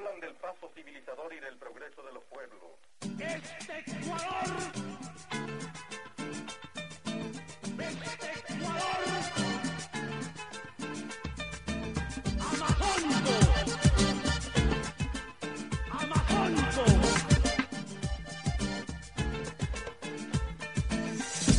hablan del paso civilizador y del progreso de los pueblos. Este Ecuador. Este Ecuador. Amajonco. Amajonco.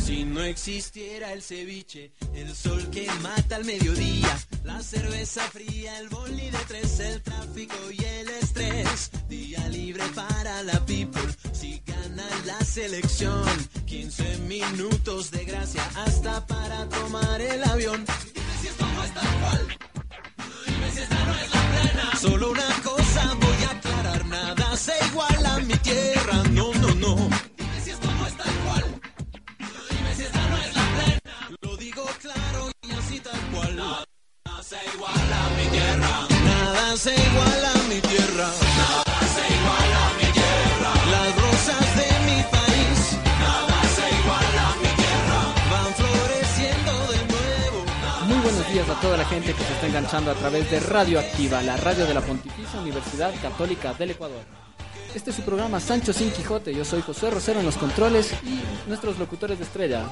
Si no existiera el ceviche, el sol que mata al mediodía, cerveza fría, el boli de tres, el tráfico y el estrés, día libre para la people, si gana la selección, 15 minutos de gracia hasta para tomar el avión. Dime si esto no es tal cual, dime si esta no es la plena. Solo una cosa voy a aclarar, nada se iguala a mi tierra, no, se iguala a mi tierra. Nada se iguala a mi tierra. Nada se iguala a mi tierra. Las rosas de mi país. Nada se iguala a mi tierra. Van floreciendo de nuevo. Muy buenos días a toda la gente que se está enganchando a través de Radio Activa, la radio de la Pontificia Universidad Católica del Ecuador. Este es su programa Sancho Sin Quijote. Yo soy José Rosero en los controles y nuestros locutores de estrella.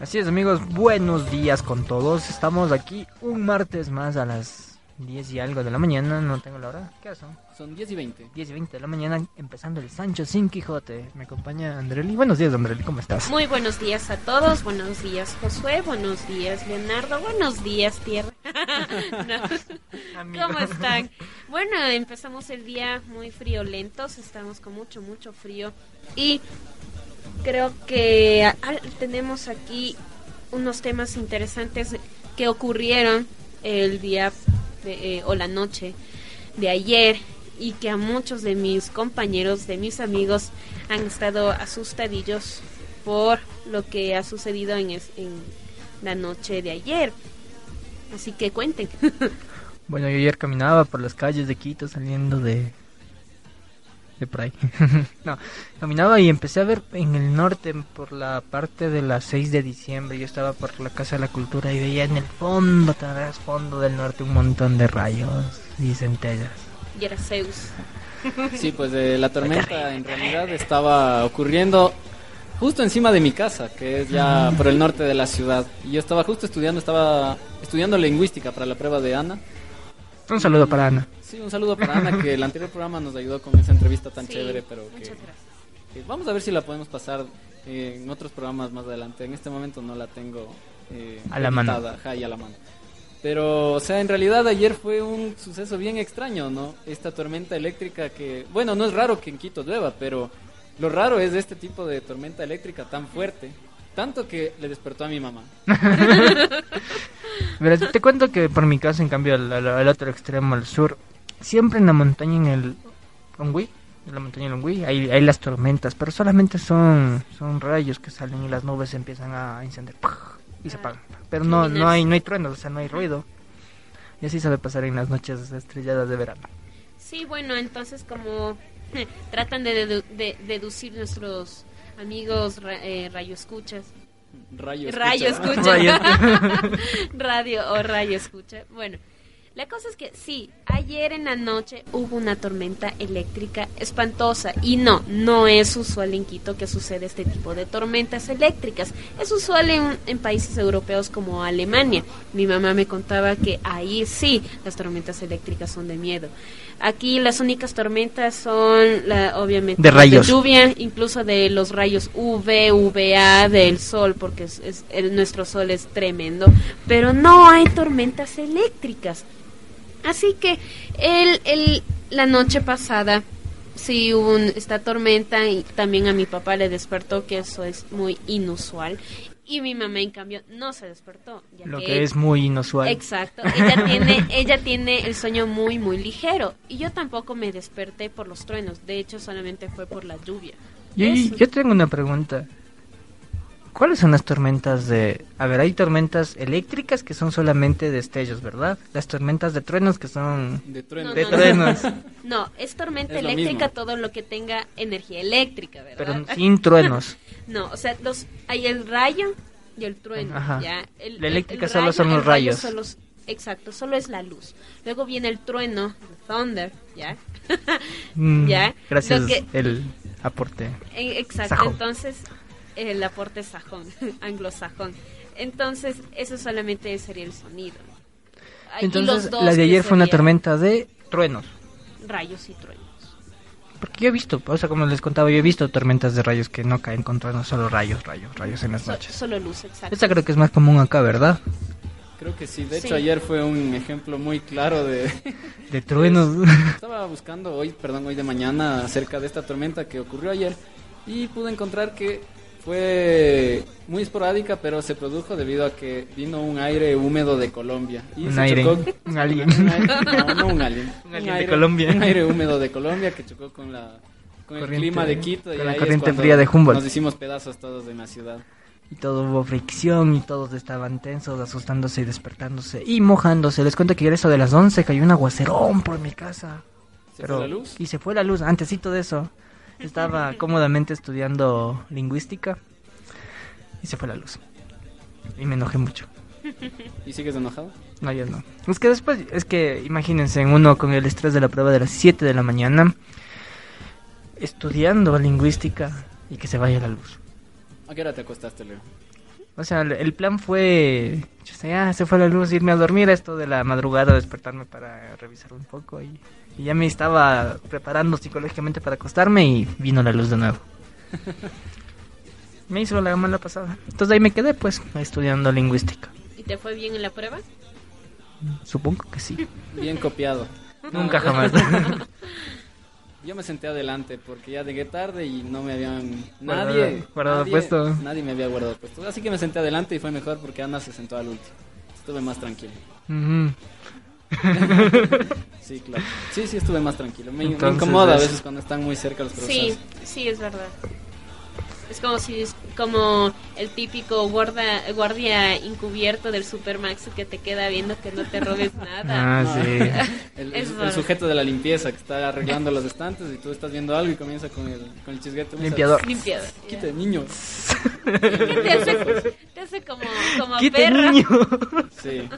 Así es amigos, buenos días con todos. Estamos aquí un martes más a las 10 y algo de la mañana, no tengo la hora. ¿Qué son? Son 10 y 20. 10 y 20 de la mañana empezando el Sancho sin Quijote. Me acompaña Andreli. Buenos días Andreli, ¿cómo estás? Muy buenos días a todos, buenos días Josué, buenos días Leonardo, buenos días Tierra. No. ¿Cómo están? Bueno, empezamos el día muy friolentos, estamos con mucho, mucho frío y creo que tenemos aquí unos temas interesantes que ocurrieron el día eh, o la noche de ayer y que a muchos de mis compañeros, de mis amigos, han estado asustadillos por lo que ha sucedido en, es- en la noche de ayer. Así que cuenten. Bueno, yo ayer caminaba por las calles de Quito saliendo de... De por ahí. no, caminaba y empecé a ver en el norte, por la parte de las 6 de diciembre. Yo estaba por la Casa de la Cultura y veía en el fondo, fondo del norte, un montón de rayos y centellas. y era Zeus. Sí, pues eh, la tormenta en realidad estaba ocurriendo justo encima de mi casa, que es ya por el norte de la ciudad. Y yo estaba justo estudiando, estaba estudiando lingüística para la prueba de Ana. Un saludo para Ana. Sí, un saludo para Ana, que el anterior programa nos ayudó con esa entrevista tan Sí, chévere, pero que, que vamos a ver si la podemos pasar eh, en otros programas más adelante. En este momento no la tengo eh, A la mano. ajá, y a la mano. Pero, o sea, en realidad ayer fue un suceso bien extraño, ¿no? Esta tormenta eléctrica que, bueno, no es raro que en Quito llueva, pero lo raro es este tipo de tormenta eléctrica tan fuerte, tanto que le despertó a mi mamá. Te cuento que por mi casa, en cambio, al, al- al otro extremo, al sur, siempre en la montaña, en el Longwy, en la montaña de Longwy, hay, hay las tormentas, pero solamente son, son rayos que salen y las nubes se empiezan a incendiar ¡pah! y se apagan. Pero no, no hay, no hay truenos, o sea, no hay ruido. Y así sabe pasar en las noches estrelladas de verano. Sí, bueno, entonces como tratan de, dedu- de deducir nuestros amigos eh, radioescuchas, Rayo. escucha. escucha, Rayo. radio o radio escucha. Bueno, la cosa es que sí, ayer en la noche hubo una tormenta eléctrica espantosa y no, no es usual en Quito que suceda este tipo de tormentas eléctricas. Es usual en, en países europeos como Alemania. Mi mamá me contaba que ahí sí las tormentas eléctricas son de miedo. Aquí las únicas tormentas son, la, obviamente, De rayos. lluvia, incluso de los rayos UV, UVA del sol, porque es, es- el- nuestro sol es tremendo, pero no hay tormentas eléctricas. Así que el, el, la noche pasada sí hubo un- esta tormenta y también a mi papá le despertó, que eso es muy inusual. Y mi mamá, en cambio, no se despertó. ya Lo que es muy inusual. Exacto. Ella tiene, ella tiene el sueño muy, muy ligero. Y yo tampoco me desperté por los truenos. De hecho, solamente fue por la lluvia. Yo, yo tengo una pregunta. ¿Cuáles son las tormentas de... A ver, hay tormentas eléctricas que son solamente destellos, ¿verdad? Las tormentas de truenos que son... De trueno. No, De no, no. truenos, No, es tormenta Es eléctrica mismo. todo lo que tenga energía eléctrica, ¿verdad? pero sin truenos. No, o sea, los hay el rayo y el trueno. Ajá. ¿ya? El- La el- eléctrica el solo rayo- son los el rayo rayos. Solo, Exacto, solo es la luz. Luego viene el trueno, el thunder, ¿ya? Mm, ¿Ya? Gracias Lo que- el aporte. Eh, Exacto, Sajón. entonces el aporte sajón, anglosajón. Entonces, eso solamente sería el sonido. Entonces, dos la de ayer fue una tormenta de truenos. Rayos y truenos. Porque yo he visto, o sea, como les contaba, yo he visto tormentas de rayos que no caen con truenos, solo rayos, rayos, rayos en las So- noches. solo luz, exacto. Esta creo que es más común acá, ¿verdad? Creo que sí. De hecho, Sí. ayer fue un ejemplo muy claro de... De truenos. Estaba buscando hoy, perdón, hoy de mañana acerca de esta tormenta que ocurrió ayer y pude encontrar que fue muy esporádica, pero se produjo debido a que vino un aire húmedo de Colombia. Y Un se aire, chocó- un alien. Un aire- no, no un alien. Un alien de aire- Colombia. Un aire húmedo de Colombia que chocó con la con el clima de Quito y con la ahí es corriente fría de Humboldt. Nos hicimos pedazos todos en la ciudad. Y todo hubo fricción y todos estaban tensos, asustándose y despertándose y mojándose. Les cuento que ayer eso de las 11 cayó un aguacerón por mi casa. ¿Se Pero, fue la luz? Y se fue la luz, antesito de eso. Estaba cómodamente estudiando lingüística y se fue la luz. Y me enojé mucho. ¿Y sigues enojado? No, ya no. Es que después, es que imagínense, uno con el estrés de la prueba de las 7 de la mañana, estudiando lingüística y que se vaya la luz. ¿A qué hora te acostaste, Leo? O sea, el- plan fue, sé, ah, se fue la luz, irme a dormir, esto de la madrugada, despertarme para revisar un poco y, y ya me estaba preparando psicológicamente para acostarme y vino la luz de nuevo. me hizo la mala pasada. Entonces ahí me quedé pues estudiando lingüística. ¿Y te fue bien en la prueba? Supongo que sí. Bien copiado. Nunca jamás. Yo me senté adelante porque ya llegué tarde y no me habían Guardado- nadie guardado nadie, puesto. Nadie me había guardado puesto. Así que me senté adelante y fue mejor porque Ana se sentó al último. Estuve más tranquilo. Ujú. Sí, claro. Sí, sí estuve más tranquilo. Me, me Entonces incomoda a es- veces cuando están muy cerca los Sí, profesores. sí, es verdad. Es como si es como el típico guarda, guardia encubierto del Supermax que te queda viendo que no te robes nada. Ah, No. sí. El, Es el- el raro. sujeto de la limpieza que está arreglando los estantes y tú estás viendo algo y comienza con el, con el chisguete. Limpiador. Limpiado. Quite, niño. Te hace, te hace como, como ¡Quite, perra. niño! Sí.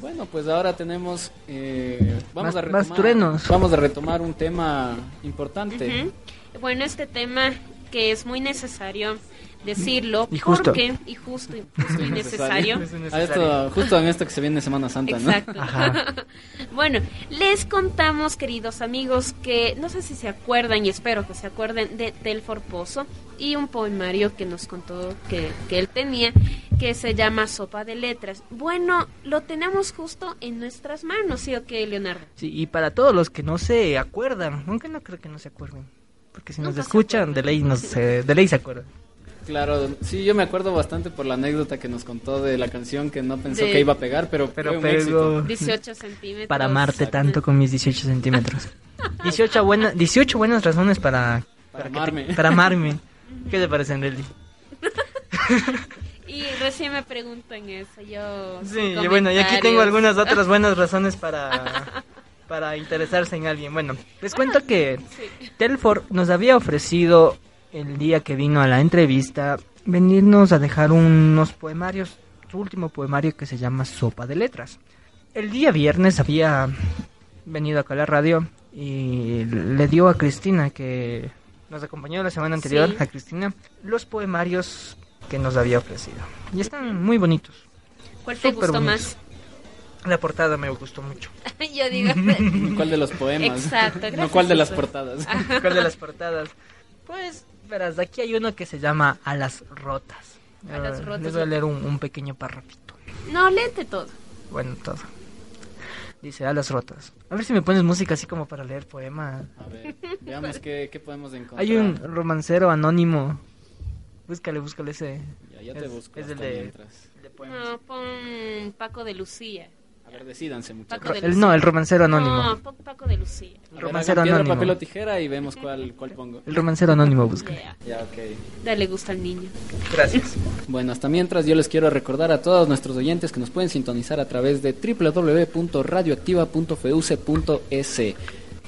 Bueno, pues ahora tenemos. eh, vamos Más- a más retomar. truenos. Vamos a retomar un tema importante. Bueno, este tema que es muy necesario decirlo Y justo. porque y justo y, justo y necesario. Es A necesario. esto, justo en esto que se viene Semana Santa, ¿no? Exacto. Ajá. bueno, les contamos, queridos amigos, que no sé si se acuerdan y espero que se acuerden de Telfor Pozo y un poemario que nos contó que, que él tenía que se llama Sopa de Letras. Bueno, lo tenemos justo en nuestras manos, ¿sí o qué, Leonardo? Sí, y para todos los que no se acuerdan, aunque no creo que no se acuerden, porque si nos Nunca escuchan, de ley, nos, se- de ley se acuerdan. Claro, sí, yo me acuerdo bastante por la anécdota que nos contó de la canción que no pensó De- que iba a pegar, pero, Pero fue un pegó. éxito. 18 centímetros. Para amarte tanto con mis 18 centímetros. 18, buena, 18 buenas razones para, Para te- amarme. para amarme. ¿Qué te parece, Nelly? Y recién me preguntan eso, yo... Sí, y bueno, y aquí tengo algunas otras buenas razones para, para interesarse en alguien. Bueno, les cuento que Sí. Telford nos había ofrecido el día que vino a la entrevista venirnos a dejar unos poemarios, su último poemario que se llama Sopa de Letras. El día viernes había venido acá a la radio y le dio a Cristina, que nos acompañó la semana anterior, Sí. a Cristina, los poemarios que nos había ofrecido. Y están muy bonitos. ¿Cuál te gustó bonitos. La portada me gustó mucho. más? yo digo... ¿Cuál de los poemas? Exacto, no gracias, cuál de las portadas. ¿Cuál de las portadas? Pues, verás, aquí hay uno que se llama Alas Rotas. Alas Eh, Rotas. Les voy a leer un, un pequeño párrafito. No, léete todo. Bueno, todo. Dice Alas Rotas. A ver si me pones música así como para leer poema. A ver, veamos qué, qué podemos encontrar. Hay un romancero anónimo. Búscale, búscale ese. Ya, ya te es- busco es el de- mientras. de poemas. No, pon Paco de Lucía. A ver, decídanse, muchachos. Paco de El- Lucía. no, el romancero anónimo. No, Paco de Lucía. El romancero anónimo. papel o tijera y vemos cuál, cuál pongo. El romancero anónimo busca. Yeah. Ya, ok. Dale gusto al niño. Gracias. Bueno, hasta mientras yo les quiero recordar a todos nuestros oyentes que nos pueden sintonizar a través de www.radioactiva.feuce.es.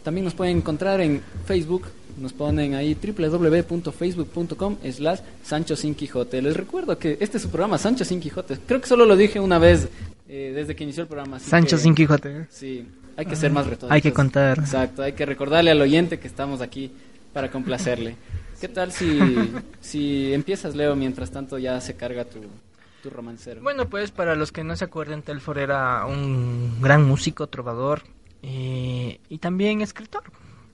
También nos pueden encontrar en Facebook, nos ponen ahí www.facebook.com slash Sancho Sin Quijote. Les recuerdo que este es su programa Sancho Sin Quijote. Creo que solo lo dije una vez eh, desde que inició el programa. así Sancho que- sin Quijote. Sí, hay que ser más retódicos. Hay que contar. Exacto, hay que recordarle al oyente que estamos aquí para complacerle. ¿Qué tal si, si empiezas, Leo, mientras tanto ya se carga tu, tu romancero? Bueno, pues para los que no se acuerden, Telfor era un gran músico, trovador eh, y también escritor.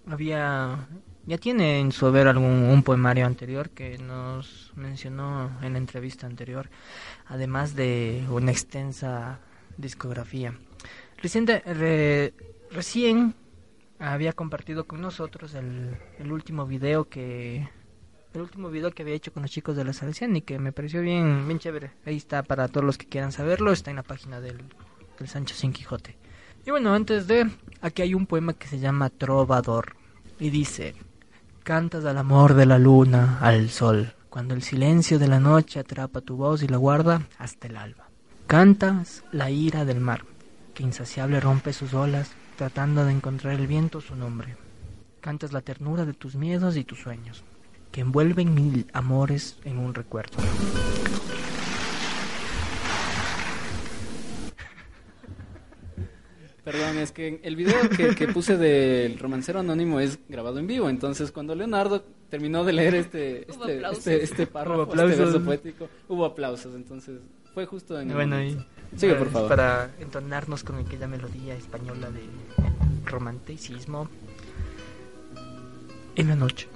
Había, ya tiene en su haber algún un poemario anterior que nos mencionó en la entrevista anterior, además de una extensa discografía. Reciente, re- recién había compartido con nosotros el, el último video que el último video que había hecho con los chicos de la Salesian y que me pareció bien, bien chévere. Ahí está para todos los que quieran saberlo, está en la página del, del Sancho Sin Quijote. Y bueno, antes de, aquí hay un poema que se llama Trovador y dice, cantas al amor de la luna, al sol, cuando el silencio de la noche atrapa tu voz y la guarda hasta el alba. Cantas la ira del mar, que insaciable rompe sus olas, tratando de encontrar el viento su nombre. Cantas la ternura de tus miedos y tus sueños, que envuelven mil amores en un recuerdo. Perdón, es que el video que, que puse del romancero anónimo es grabado en vivo, entonces cuando Leonardo terminó de leer este, este, este, este párrafo, este verso poético, hubo aplausos, entonces fue justo en Bueno, y momento. Sigue, por favor. Para entonarnos con aquella melodía española de romanticismo. En la noche.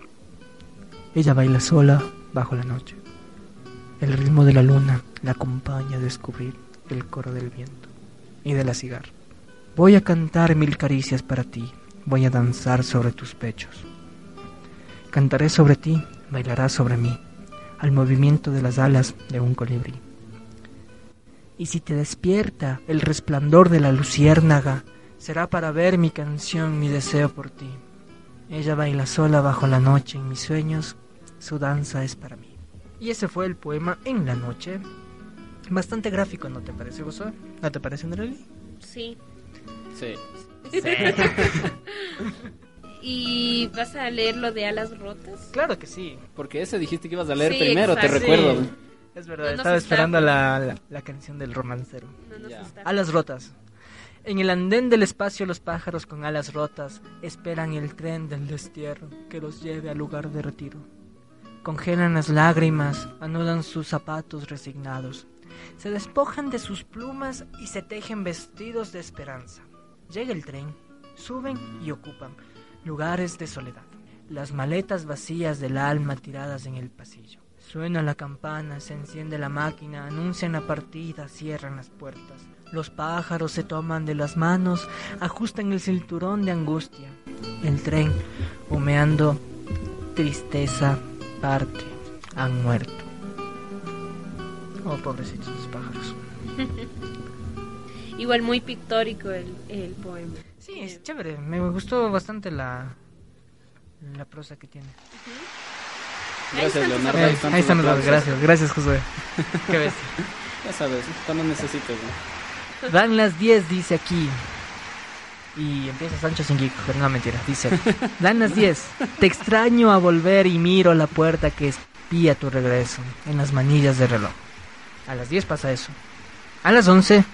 Ella baila sola bajo la noche. El ritmo de la luna la acompaña a descubrir el coro del viento y de la cigarra. Voy a cantar mil caricias para ti, voy a danzar sobre tus pechos. Cantaré sobre ti, bailarás sobre mí, al movimiento de las alas de un colibrí. Y si te despierta el resplandor de la luciérnaga, será para ver mi canción, mi deseo por ti. Ella baila sola bajo la noche en mis sueños, su danza es para mí. Y ese fue el poema En la noche. Bastante gráfico, ¿no te parece, Josué? ¿No te parece, Andreli? Sí. Sí. ¿Y vas a leer lo de alas rotas? Claro que sí. Porque ese dijiste que ibas a leer Sí, primero, te exacto. recuerdo. Es verdad, No estaba esperando la, la, la canción del romancero. No Alas rotas. En el andén del espacio los pájaros con alas rotas esperan el tren del destierro que los lleve al lugar de retiro. Congelan las lágrimas, anudan sus zapatos resignados, se despojan de sus plumas y se tejen vestidos de esperanza. Llega el tren, suben y ocupan lugares de soledad. Las maletas vacías del alma tiradas en el pasillo. Suena la campana, se enciende la máquina, anuncian la partida, cierran las puertas. Los pájaros se toman de las manos, ajustan el cinturón de angustia. El tren, humeando, tristeza, parte, han muerto. Oh, pobrecitos los pájaros. Igual muy pictórico el, el poema. Sí, es chévere. Me gustó bastante la, la prosa que tiene. Tus Leonardo. Eh, ahí están los aplausos. gracias. Gracias, Josué. Qué bestia. Ya sabes, cuando necesites. ¿no? Dan las 10, dice aquí. Y empieza Sancho sin geek, pero no mentira. Dice: Dan las 10. Te extraño a volver y miro la puerta que espía tu regreso en las manillas del reloj. A las 10 pasa eso. A las 11,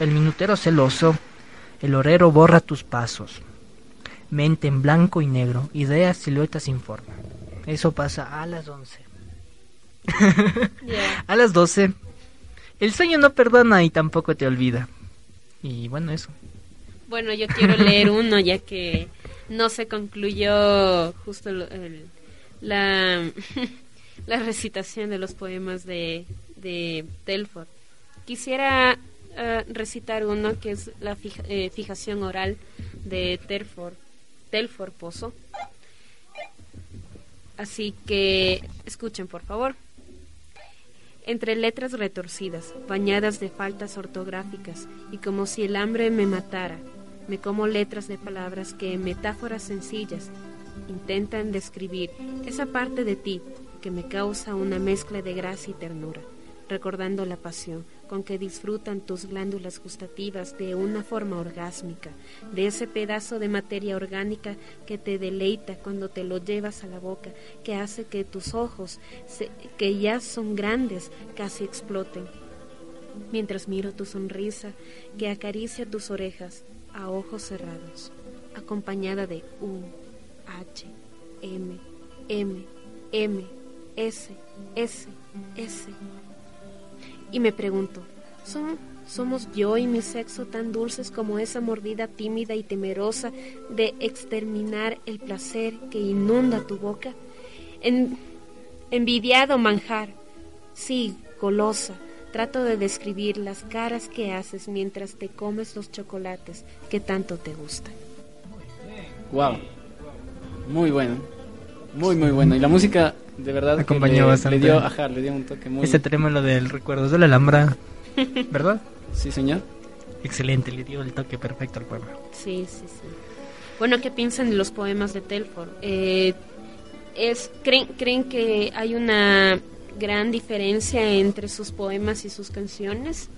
el minutero celoso, el horero borra tus pasos. Mente en blanco y negro, ideas, siluetas sin forma. Eso pasa a las 11. Ya. A las 12, el sueño no perdona y tampoco te olvida. Y bueno, eso. Bueno, yo quiero leer uno ya que no se concluyó justo el- la, la recitación de los poemas de, de Telford. Quisiera eh, recitar uno que es la fija- eh, fijación oral de Telford, Telford Pozo. Así que escuchen, por favor. Entre letras retorcidas, bañadas de faltas ortográficas, y como si el hambre me matara, me como letras de palabras que en metáforas sencillas intentan describir esa parte de ti que me causa una mezcla de gracia y ternura, recordando la pasión con que disfrutan tus glándulas gustativas de una forma orgásmica, de ese pedazo de materia orgánica que te deleita cuando te lo llevas a la boca, que hace que tus ojos, que ya son grandes, casi exploten. mientras miro tu sonrisa que acaricia tus orejas a ojos cerrados, acompañada de U, H, M, M, M, S, S, S. Y me pregunto, ¿son, ¿somos yo y mi sexo tan dulces como esa mordida tímida y temerosa de exterminar el placer que inunda tu boca? En, envidiado manjar, sí, golosa, trato de describir las caras que haces mientras te comes los chocolates que tanto te gustan. Wow. Muy bueno. Muy, muy bueno. Y la música, de verdad, que Acompañó le, bastante. le dio, ajá, le dio un toque muy... Ese trémolo del recuerdos de la Alhambra, ¿verdad? Sí, señor. Excelente, le dio el toque perfecto al poema. Sí, sí, sí. Bueno, ¿qué piensan de los poemas de Telford? Eh, es, ¿creen, ¿Creen que hay una gran diferencia entre sus poemas y sus canciones?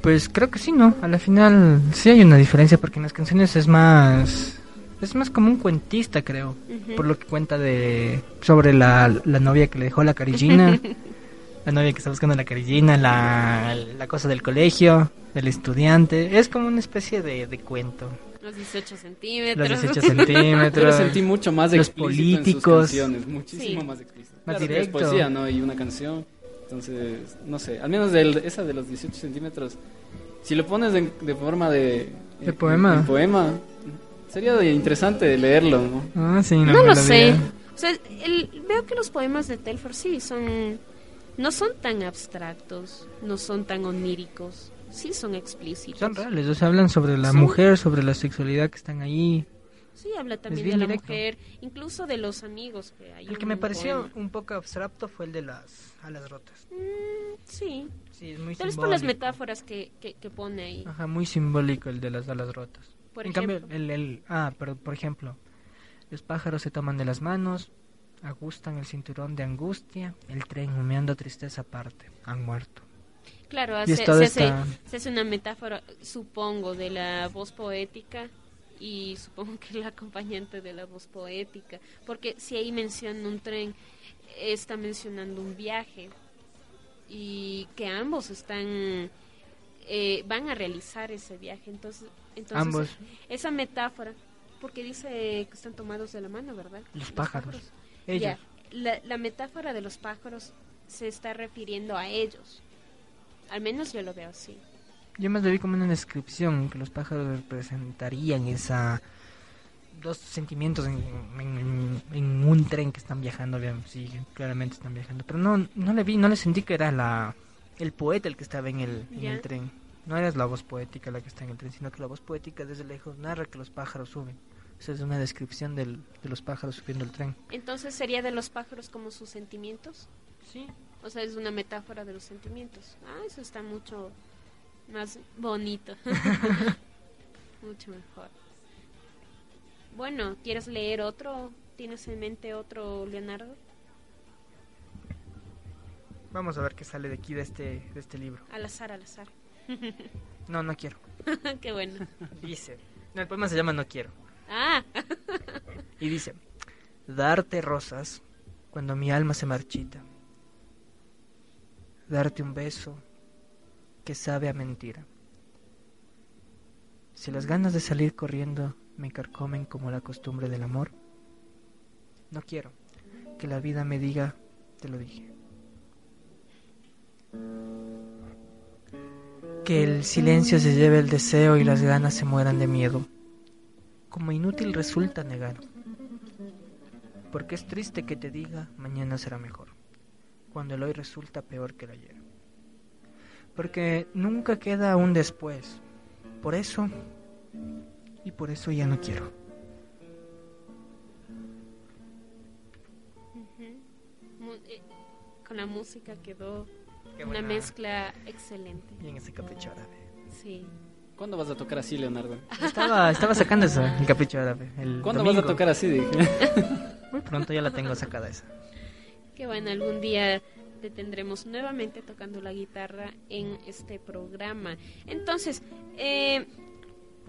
Pues creo que sí, ¿no? A la final sí hay una diferencia porque en las canciones es más... Es más como un cuentista, creo. Por lo que cuenta de... Sobre la, la novia que le dejó la carillina. la novia que está buscando la carillina, la, la cosa del colegio, del estudiante. Es como una especie de, de cuento. Los 18 centímetros. Los 18 Yo lo centímetros. sentí mucho más Los en sus políticos. canciones, muchísimo Sí. más explícito. Más Claro directo. Es poesía, ¿no? Y una canción. Entonces, no sé, al menos del- esa de los 18 centímetros, si lo pones en- de forma de... De poema. en poema, sería interesante leerlo, ¿no? Ah, sí, no, No me lo sé. O sea, el- veo que los poemas de Telford sí son. No son tan abstractos, no son tan oníricos, sí son explícitos. Son reales, o sea, hablan sobre la Sí. mujer, sobre la sexualidad que están ahí. Sí, habla también de la directo. mujer, incluso de los amigos que hay. El que me pareció poema. un poco abstracto fue el de las alas rotas. Mm, sí, Sí, es muy tal vez por las simbólico. metáforas que, que, que pone ahí. Ajá, muy simbólico el de las alas rotas. Por en ejemplo. cambio, el, el, ah, pero por ejemplo, los pájaros se toman de las manos, agustan el cinturón de angustia, el tren humeando tristeza aparte, han muerto. Claro, hace, se, hace, esta- se hace una metáfora, supongo, de la voz poética y supongo que el acompañante de la voz poética, porque si ahí menciona un tren, está mencionando un viaje y que ambos están eh, van a realizar ese viaje, entonces, entonces Ambos. esa metáfora, porque dice que están tomados de la mano, ¿verdad? Los pájaros. Ya, Ellos. la, la metáfora de los pájaros se está refiriendo a ellos. Al menos yo lo veo así. Yo más lo vi como una descripción que los pájaros representarían esa dos sentimientos en, en- en un tren que están viajando, sí, claramente están viajando, pero no no le vi, no le sentí que era la el poeta el que estaba en el, en Ya. el tren. No era la voz poética la que está en el tren, sino que la voz poética desde lejos narra que los pájaros suben. Esa es una descripción del, de los pájaros subiendo el tren. Entonces sería de los pájaros como sus sentimientos. Sí. O sea, es una metáfora de los sentimientos. Ah, eso está mucho más bonito. mucho mejor. Bueno, ¿quieres leer otro? ¿Tienes en mente otro, Leonardo? Vamos a ver qué sale de aquí de este de este libro. Al azar, al azar. No, no quiero. Qué bueno. Dice. No, el poema se llama No quiero. Ah, Y dice, darte rosas cuando mi alma se marchita. Darte un beso que sabe a mentira. Si las ganas de salir corriendo me carcomen como la costumbre del amor, no quiero que la vida me diga, te lo dije. Que el silencio se lleve el deseo y las ganas se mueran de miedo. Como inútil resulta negar. Porque es triste que te diga mañana será mejor, cuando el hoy resulta peor que el ayer. Porque nunca queda un después. Por eso, y por eso ya no quiero. eh, con la música quedó Qué una mezcla excelente. Y en ese capricho árabe. Sí. ¿Cuándo vas a tocar así, Leonardo? Estaba, estaba sacando eso, el capricho árabe. El ¿Cuándo vas a tocar así? Dije. Muy pronto ya la tengo sacada esa. Que bueno, algún día te tendremos nuevamente tocando la guitarra en este programa. Entonces, eh,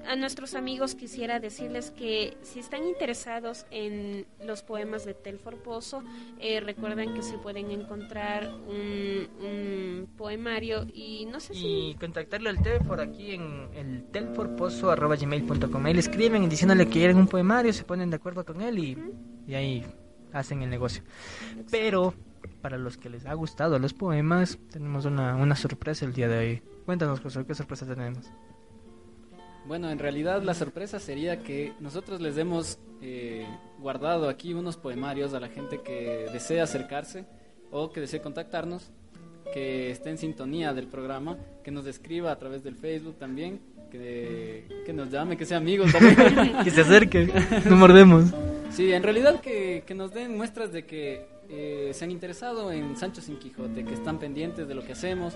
a nuestros amigos quisiera decirles que si están interesados en los poemas de Telfor Pozo, eh, recuerden que se pueden encontrar un, un poemario y no sé si... Y contactarle al Telfor aquí en el telforpozo.gmail.com. Ahí le escriben diciéndole que quieren un poemario, se ponen de acuerdo con él y, y ahí hacen el negocio. Pero para los que les ha gustado los poemas, tenemos una, una sorpresa el día de hoy. Cuéntanos, José, ¿qué sorpresa tenemos? Bueno, en realidad la sorpresa sería que nosotros les hemos eh, guardado aquí unos poemarios a la gente que desea acercarse o que desee contactarnos, que esté en sintonía del programa, que nos escriba a través del Facebook también, que, que nos llame, que sea amigos también. que se acerque, no mordemos. Sí, en realidad que, que nos den muestras de que eh, se han interesado en Sancho Sin Quijote, que están pendientes de lo que hacemos,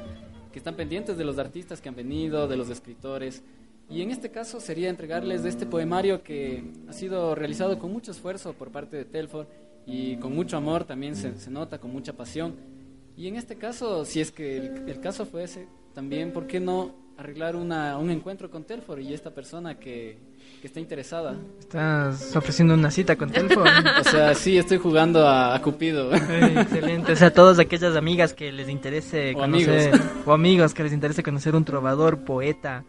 que están pendientes de los artistas que han venido, de los escritores. Y en este caso sería entregarles este poemario que ha sido realizado con mucho esfuerzo por parte de Telfor y con mucho amor también se, se nota, con mucha pasión. Y en este caso, si es que el, el caso fue ese, también, ¿por qué no arreglar una, un encuentro con Telfor y esta persona que, que está interesada? Estás ofreciendo una cita con Telfor. O sea, sí, estoy jugando a, a Cupido. Ay, excelente. O sea, todas aquellas amigas que les interese O conocer, amigos. o amigos que les interese conocer un trovador, poeta,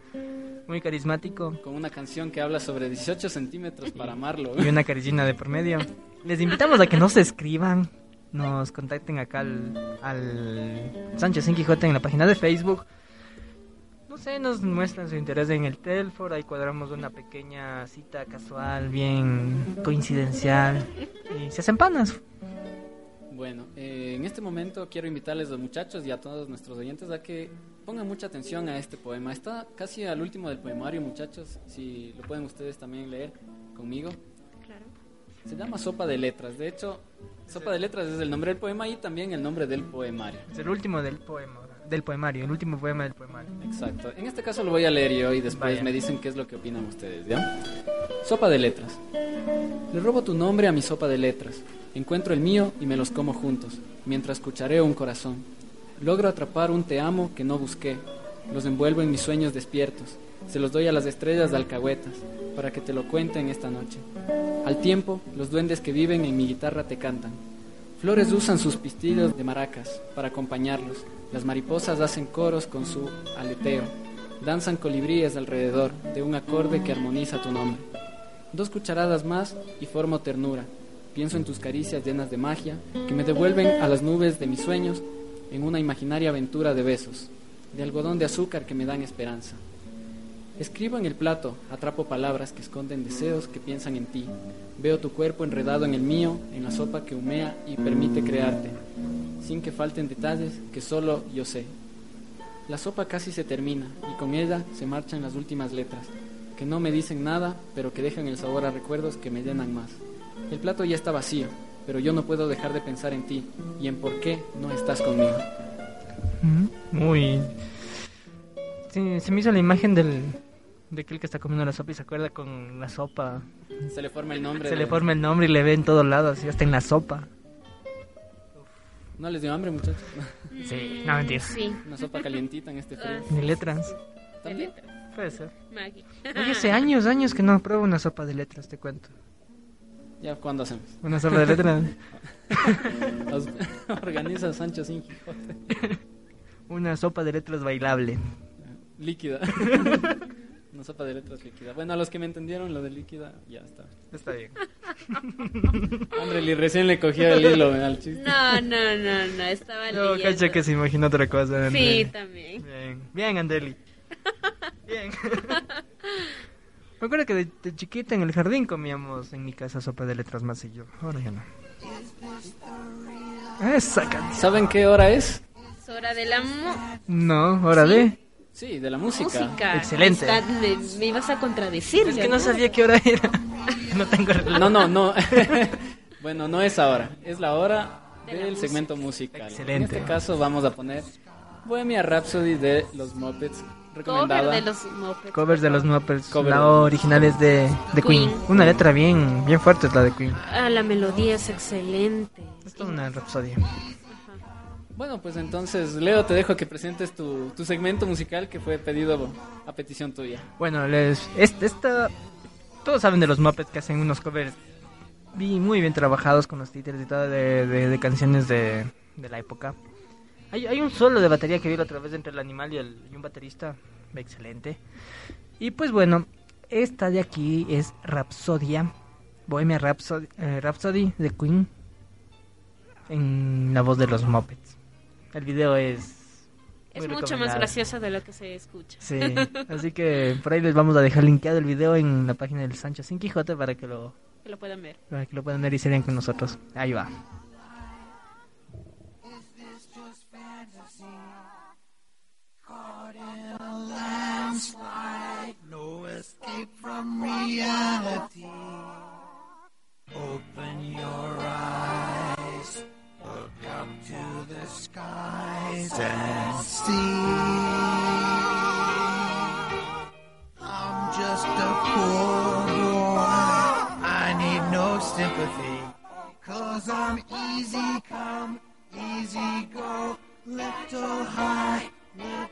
muy carismático con una canción que habla sobre 18 centímetros para amarlo. y una caricina de por medio. Les invitamos a que no se escriban, nos contacten acá al, al Sánchez Sin Quijote en la página de Facebook. No sé, nos muestran su interés en el Telfor, ahí cuadramos una pequeña cita casual, bien coincidencial, y se hacen panas. Bueno, eh, en este momento quiero invitarles a los muchachos y a todos nuestros oyentes a que pongan mucha atención a este poema. Está casi al último del poemario, muchachos, si lo pueden ustedes también leer conmigo. Claro. Se llama Sopa de Letras. De hecho, Sopa de Letras es el nombre del poema y también el nombre del poemario. Es el último del poema, del poemario, el último poema del poemario. Exacto. En este caso lo voy a leer yo y después Vaya. me dicen qué es lo que opinan ustedes, ¿ya? Sopa de letras. Le robo tu nombre a mi sopa de letras. Encuentro el mío y me los como juntos, mientras cuchareo un corazón. Logro atrapar un te amo que no busqué. Los envuelvo en mis sueños despiertos. Se los doy a las estrellas de alcahuetas para que te lo cuenten esta noche. Al tiempo, los duendes que viven en mi guitarra te cantan. Flores usan sus pistillos de maracas para acompañarlos. Las mariposas hacen coros con su aleteo. Danzan colibríes alrededor de un acorde que armoniza tu nombre. Dos cucharadas más y formo ternura. Pienso en tus caricias llenas de magia que me devuelven a las nubes de mis sueños en una imaginaria aventura de besos, de algodón de azúcar que me dan esperanza. Escribo en el plato, atrapo palabras que esconden deseos que piensan en ti. Veo tu cuerpo enredado en el mío, en la sopa que humea y permite crearte, sin que falten detalles que solo yo sé. La sopa casi se termina y con ella se marchan las últimas letras, que no me dicen nada, pero que dejan el sabor a recuerdos que me llenan más. El plato ya está vacío, pero yo no puedo dejar de pensar en ti y en por qué no estás conmigo. Muy. Sí, se me hizo la imagen del de aquel que está comiendo la sopa y se acuerda con la sopa. Se le forma el nombre. Se de- le forma el nombre y le ve en todos lados, así hasta en la sopa. ¿No les dio hambre, muchachos? Sí, no mentira. Sí. Una sopa calientita en este frío. Ni letras. letras. Puede ser. Maggie. Oye, hace años, años que no pruebo una sopa de letras, te cuento. Ya, ¿cuándo hacemos? Una sopa de letras. Organiza Sancho Sin Quijote. una sopa de letras bailable. Líquida. Una sopa de letras líquida. Bueno, a los que me entendieron lo de líquida, ya está. Está bien. Andreli recién le cogió el hilo al chiste. No, no, no, no, estaba No, leyendo. cacha que se imagina otra cosa. Sí, también. Bien, bien, Andeli. Bien. Me acuerdo que de, de chiquita en el jardín comíamos en mi casa sopa de letras más y yo. Ahora ya no. Esa canción. ¿Saben qué hora es? Es hora de la mu- No, hora de. Sí, de la música. música. Excelente. Está- me, me ibas a contradecir. Es que no sabía qué hora era. No tengo reloj. No, no, no. bueno, no es ahora. Es la hora De del segmento musical. Excelente. En este caso vamos a poner Bohemia Rhapsody de los Muppets. Cover Recomendada. de los Muppets. Covers de los Muppets. Cover la original es de, de Queen. Queen. Una letra bien, bien fuerte es la de Queen. Ah, la melodía es excelente. Es toda una rapsodia. Ajá. Bueno, pues entonces, Leo, te dejo que presentes tu, tu segmento musical que fue pedido a petición tuya. Bueno, les, este, esta, todos saben de los Muppets que hacen unos covers muy bien trabajados con los títeres y todo de, de- de canciones de, de la época. Hay, hay un solo de batería que vi la otra vez entre el animal y, el, y un baterista, excelente. Y pues bueno, esta de aquí es Rapsodia, Bohemia Rhapsody, eh, Rhapsody de Queen, en la voz de los Muppets. El video es... Es mucho más gracioso de lo que se escucha. Sí, así que por ahí les vamos a dejar linkeado el video en la página del Sancho Sin Quijote para que lo, Que lo puedan ver. para que lo puedan ver y se vean con nosotros. Ahí va. From reality. Open your eyes, look up to the skies and see. I'm just a poor boy. I need no sympathy. Cause I'm easy come, easy go. Little high, little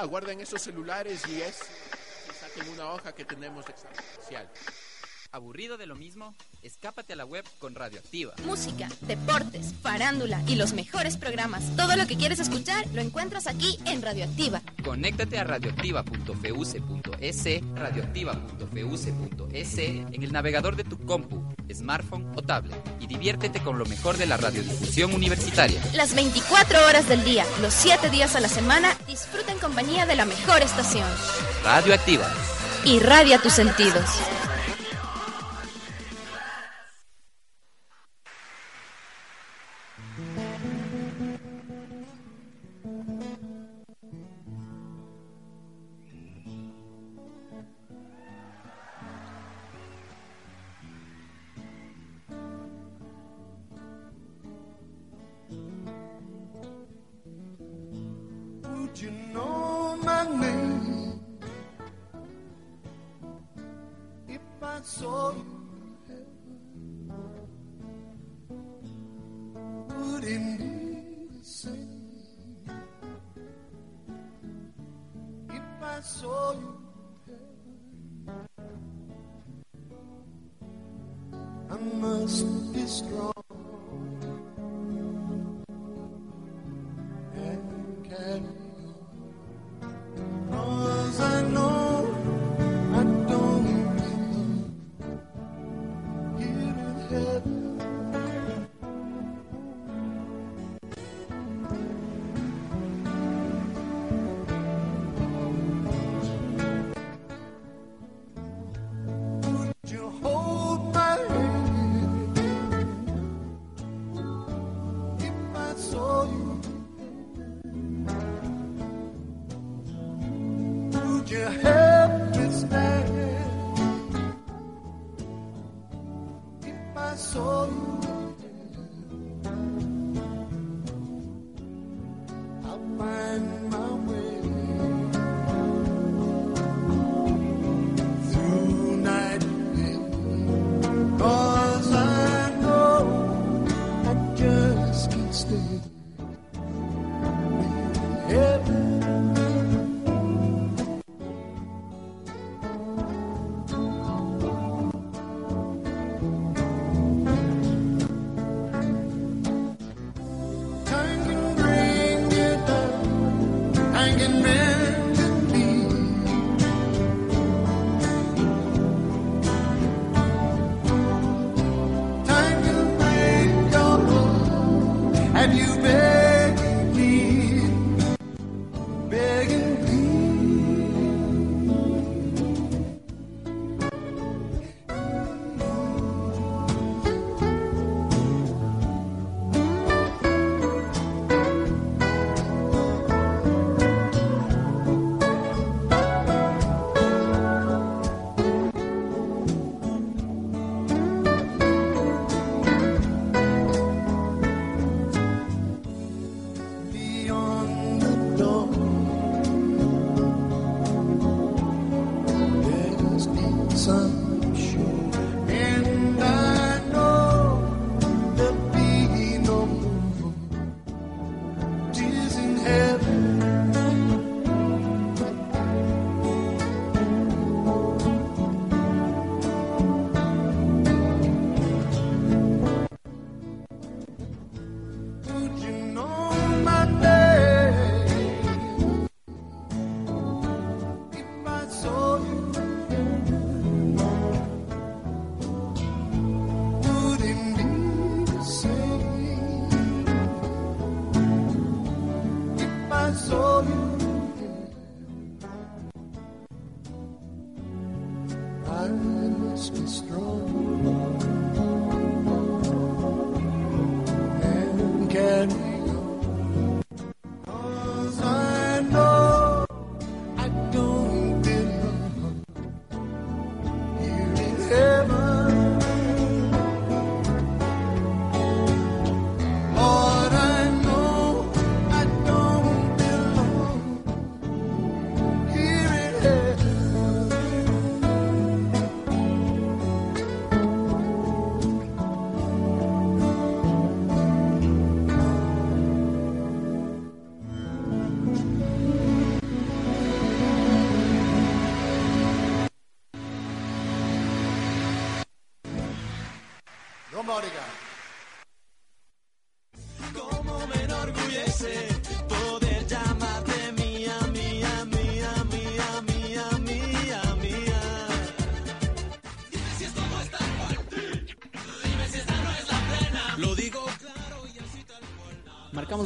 ya, guarden esos celulares y es y saquen una hoja que tenemos de examen especial. ¿Aburrido de lo mismo? Escápate a la web con Radioactiva. Música, deportes, farándula y los mejores programas. Todo lo que quieres escuchar lo encuentras aquí en Radioactiva. Conéctate a radioactiva.feuce.es, radioactiva.feuce.es en el navegador de tu compu, smartphone o tablet y diviértete con lo mejor de la radiodifusión universitaria. Las 24 horas del día, los 7 días a la semana, disfruta en compañía de la mejor estación. Radioactiva. Irradia tus sentidos.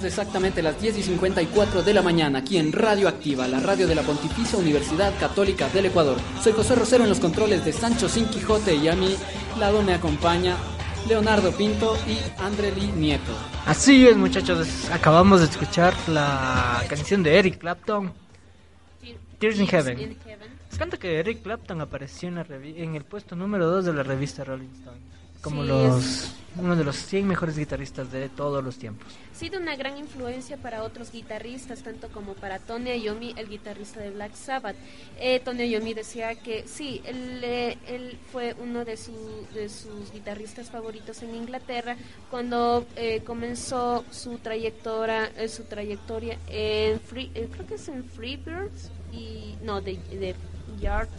Exactamente las 10 y 54 de la mañana aquí en Radio Activa, la radio de la Pontificia Universidad Católica del Ecuador. Soy José Rosero en los controles de Sancho Sin Quijote y a mi lado me acompaña Leonardo Pinto y Andreli Nieto. Así es, muchachos. Acabamos de escuchar la canción de Eric Clapton. Tears in Heaven. Les cuento que Eric Clapton apareció en, la en el puesto número 2 de la revista Rolling Stone. Como Sí, los uno de los 100 mejores guitarristas de todos los tiempos. Ha sido una gran influencia para otros guitarristas, tanto como para Tony Iommi, el guitarrista de Black Sabbath. Eh, Tony Iommi decía que sí, él, eh, él fue uno de, su- de sus guitarristas favoritos en Inglaterra cuando eh, comenzó su trayectoria, eh, su trayectoria en Free, eh, creo que es en Freebirds y no de, de Yards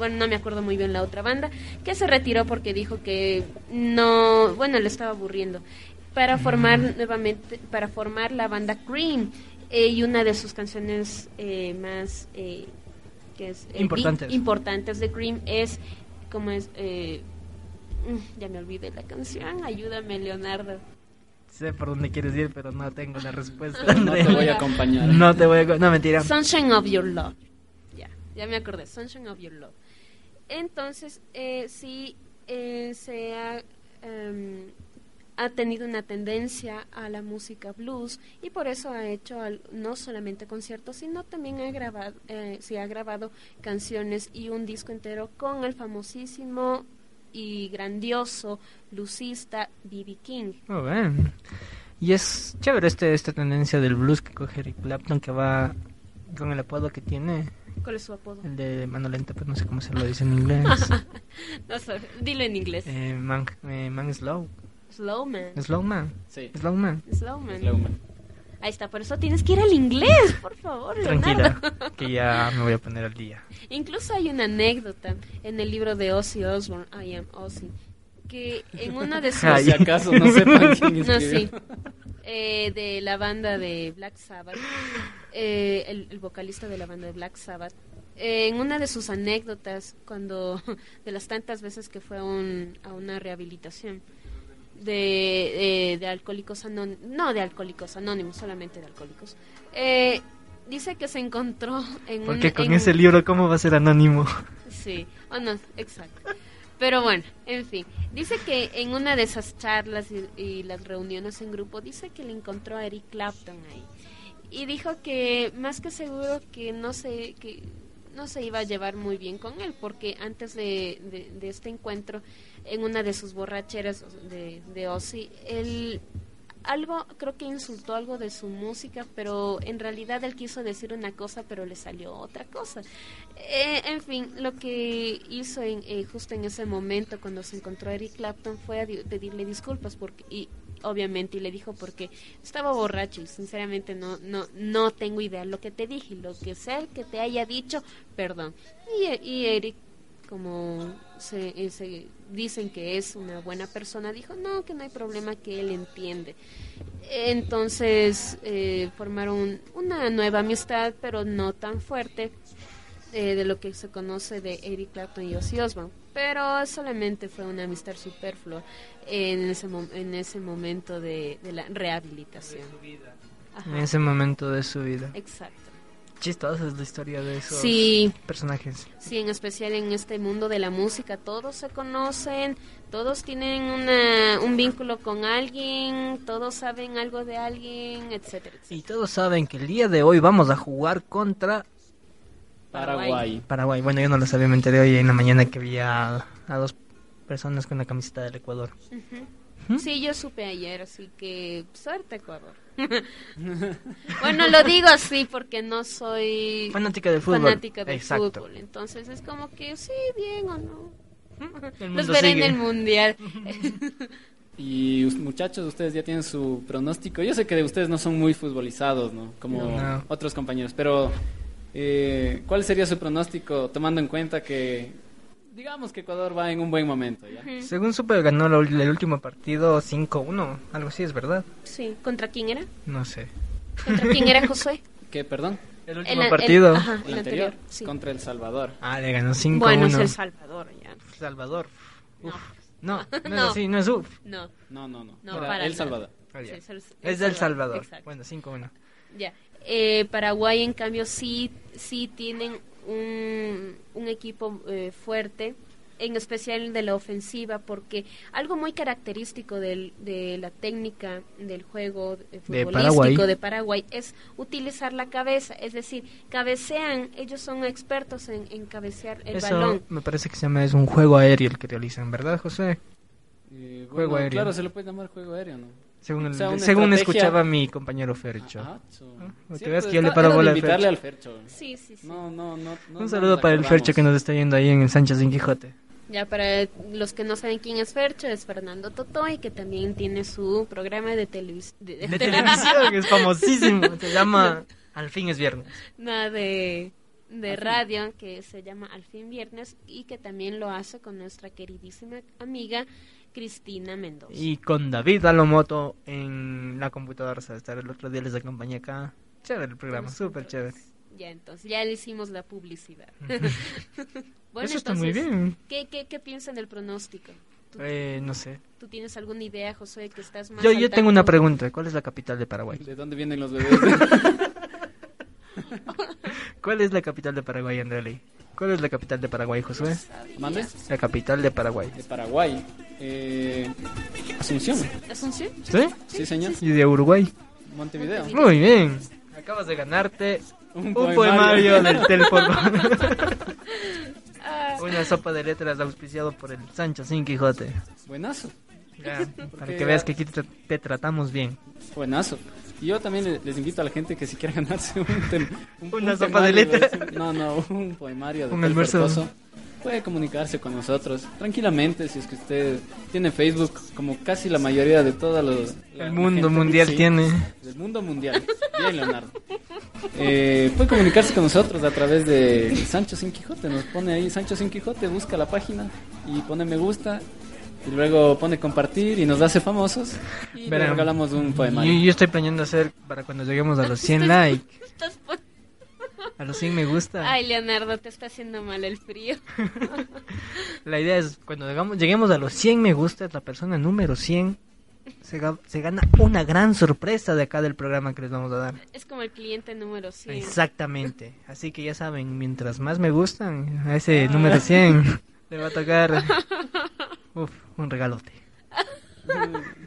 bueno, no me acuerdo muy bien la otra banda, que se retiró porque dijo que no, bueno, le estaba aburriendo, para formar nuevamente, para formar la banda Cream, eh, y una de sus canciones eh, más eh, que es, eh, Importantes. importantes de Cream es, como es, eh, mm, ya me olvidé la canción, ayúdame Leonardo. Sé por dónde quieres ir, pero no tengo la respuesta. No te voy a acompañar. No te voy a... No, mentira. Sunshine of Your Love. Ya, ya me acordé, Sunshine of Your Love. Entonces, eh, sí eh, se ha, em, ha tenido una tendencia a la música blues y por eso ha hecho al- no solamente conciertos, sino también ha grabado, eh, ha grabado canciones y un disco entero con el famosísimo y grandioso bluesista B.B. King. Bien. Y es chévere este, esta tendencia del blues que coge Eric Clapton, que va con el apodo que tiene, ¿Cuál es su apodo? el de mano lenta, pues no sé cómo se lo dice en inglés. No sé, dilo en inglés. eh, man, eh, man Slow. Slow Man. Slow Man. Sí. Slow Man. Slow Man. Slowman. Ahí está, por eso tienes que ir al inglés, por favor, Leonardo. Tranquila, que ya me voy a poner al día. Incluso hay una anécdota en el libro de Ozzy Osbourne, I Am Ozzy, que en una de sus... Ay. Si acaso no sepan quién No, sí. Eh, de la banda de Black Sabbath, eh, el, el vocalista de la banda de Black Sabbath, eh, en una de sus anécdotas, cuando de las tantas veces que fue a, un- a una rehabilitación de, de alcohólicos anónimos, no de alcohólicos anónimos, solamente de alcohólicos, eh, dice que se encontró en Porque un- con en- ese libro, ¿cómo va a ser anónimo? Sí, oh, no, exacto. Pero bueno, en fin, dice que en una de esas charlas y, y las reuniones en grupo, dice que le encontró a Eric Clapton ahí. Y dijo que más que seguro que no se, que no se iba a llevar muy bien con él, porque antes de, de- este encuentro, en una de sus borracheras de, de Ozzy, él algo, creo que insultó algo de su música, pero en realidad él quiso decir una cosa, pero le salió otra cosa. Eh, en fin, lo que hizo en, eh, justo en ese momento cuando se encontró Eric Clapton fue a di- pedirle disculpas porque y obviamente y le dijo porque estaba borracho y sinceramente no no no tengo idea lo que te dije, lo que sea que te haya dicho, perdón. Y, y Eric como se, eh, se dicen que es una buena persona, dijo, no, que no hay problema, que él entiende. Entonces eh, formaron una nueva amistad, pero no tan fuerte, eh, de lo que se conoce de Eric Clapton y Ozzy Osbourne. Pero solamente fue una amistad superflua en ese, mo- en ese momento de, de la rehabilitación. En ese momento de su vida. Exacto. Chistosa es la historia de esos Sí. personajes. Sí, en especial en este mundo de la música, todos se conocen, todos tienen una, un vínculo con alguien, todos saben algo de alguien, etcétera, etcétera. Y todos saben que el día de hoy vamos a jugar contra Paraguay. Paraguay. Bueno, yo no lo sabía, me enteré hoy en la mañana que había a dos personas con la camiseta del Ecuador. Ujú. Sí, yo supe ayer, así que suerte Ecuador. bueno, lo digo así porque no soy Fanática del fútbol. fanática del Exacto. fútbol, entonces es como que sí, bien o no. Los veré sigue. en el mundial. Y muchachos, ustedes ya tienen su pronóstico. Yo sé que ustedes no son muy futbolizados, ¿no? Como No. otros compañeros, pero eh, ¿cuál sería su pronóstico tomando en cuenta que digamos que Ecuador va en un buen momento ya. Ujú. Según supe, ganó el último partido 5-1. Algo así, ¿es verdad? Sí, ¿contra quién era? No sé. ¿Contra quién era Josué? ¿Qué, perdón? El El- último el- partido. ajá, El el anterior, anterior, sí. contra El Salvador. Ah, le ganó 5-1. Bueno, es El Salvador, ya. Salvador. No, No, no, No. es así, no es uf. no, No, no, no. no, para El. Salvador. Ah, ya. Sí, es el- Salvador. Exacto. Bueno, 5-1. Ya. Eh, Paraguay, en cambio, sí, sí tienen un, un equipo eh, fuerte, en especial de la ofensiva, porque algo muy característico del- de la técnica del juego eh, De futbolístico Paraguay. de Paraguay es utilizar la cabeza, es decir, cabecean, ellos son expertos en, en cabecear el Eso balón. me parece que se llama, es un juego aéreo el que realizan, ¿verdad, José? Eh, Juego aéreo. Claro, se le puede llamar juego aéreo, ¿no? Según, el- según estrategia- escuchaba mi compañero Fercho. Ah, te Cierto, ves que yo le paro de bola al invitarle Fercho. al Fercho. Sí, sí, sí. No, no, no. no Un no saludo para el. Fercho que nos está yendo ahí en el Sánchez Sin Quijote. Ya para los que no saben quién es Fercho, es Fernando Totoy, que también tiene su programa de, televis de, De televisión, es famosísimo. Se llama Al fin es viernes. no, de, de radio, que se llama Al fin Viernes, y que también lo hace con nuestra queridísima amiga Cristina Mendoza. Y con David Alomoto en la computadora. O sea, estar el otro día les acompañé acá. Chévere el programa, súper chévere. Ya, entonces, ya le hicimos la publicidad. bueno, Eso está muy entonces, bien. ¿qué, qué, ¿Qué piensan del pronóstico? ¿Tú, Eh, no sé. tú tienes alguna idea, José, que estás más Yo, yo tengo una pregunta. ¿Cuál es la capital de Paraguay? ¿De dónde vienen los bebés? ¿Cuál es la capital de Paraguay, Andreli? ¿Cuál es la capital de Paraguay, Josué? ¿Mande? La capital de Paraguay. De Paraguay. Eh, Asunción. ¿Asunción? ¿Sí? Sí, señor. ¿Y de Uruguay? Montevideo. Muy bien. Acabas de ganarte Un un poemario. poemario del Telfor. Ah, Una sopa de letras auspiciado por el Sancho Sin Quijote. Buenazo. Ya, para que veas que aquí te, te tratamos bien. Buenazo. Y yo también le- les invito a la gente que si quiere ganarse un, tem- un- Una un sopa de temario letras. No, no, un poemario de Un almuerzo. Puede comunicarse con nosotros tranquilamente si es que usted tiene Facebook, como casi la mayoría de todos los... El mundo gente- mundial sí, tiene. Del mundo mundial. Bien, Leonardo. Eh, puede comunicarse con nosotros a través de Sancho Sin Quijote. Nos pone ahí Sancho Sin Quijote, busca la página y pone me gusta. Y luego pone compartir y nos hace famosos. Y le Verán, regalamos un Yo, poemario. yo estoy planeando hacer para cuando lleguemos a los 100 likes, a los 100 me gusta. Ay, Leonardo, te está haciendo mal el frío. La idea es cuando llegamos, lleguemos a los 100 me gusta, la persona número 100 se, se gana una gran sorpresa de acá del programa que les vamos a dar. Es como el cliente número 100. Exactamente. Así que ya saben, mientras más me gustan, a ese número 100 le va a tocar uf, un regalote.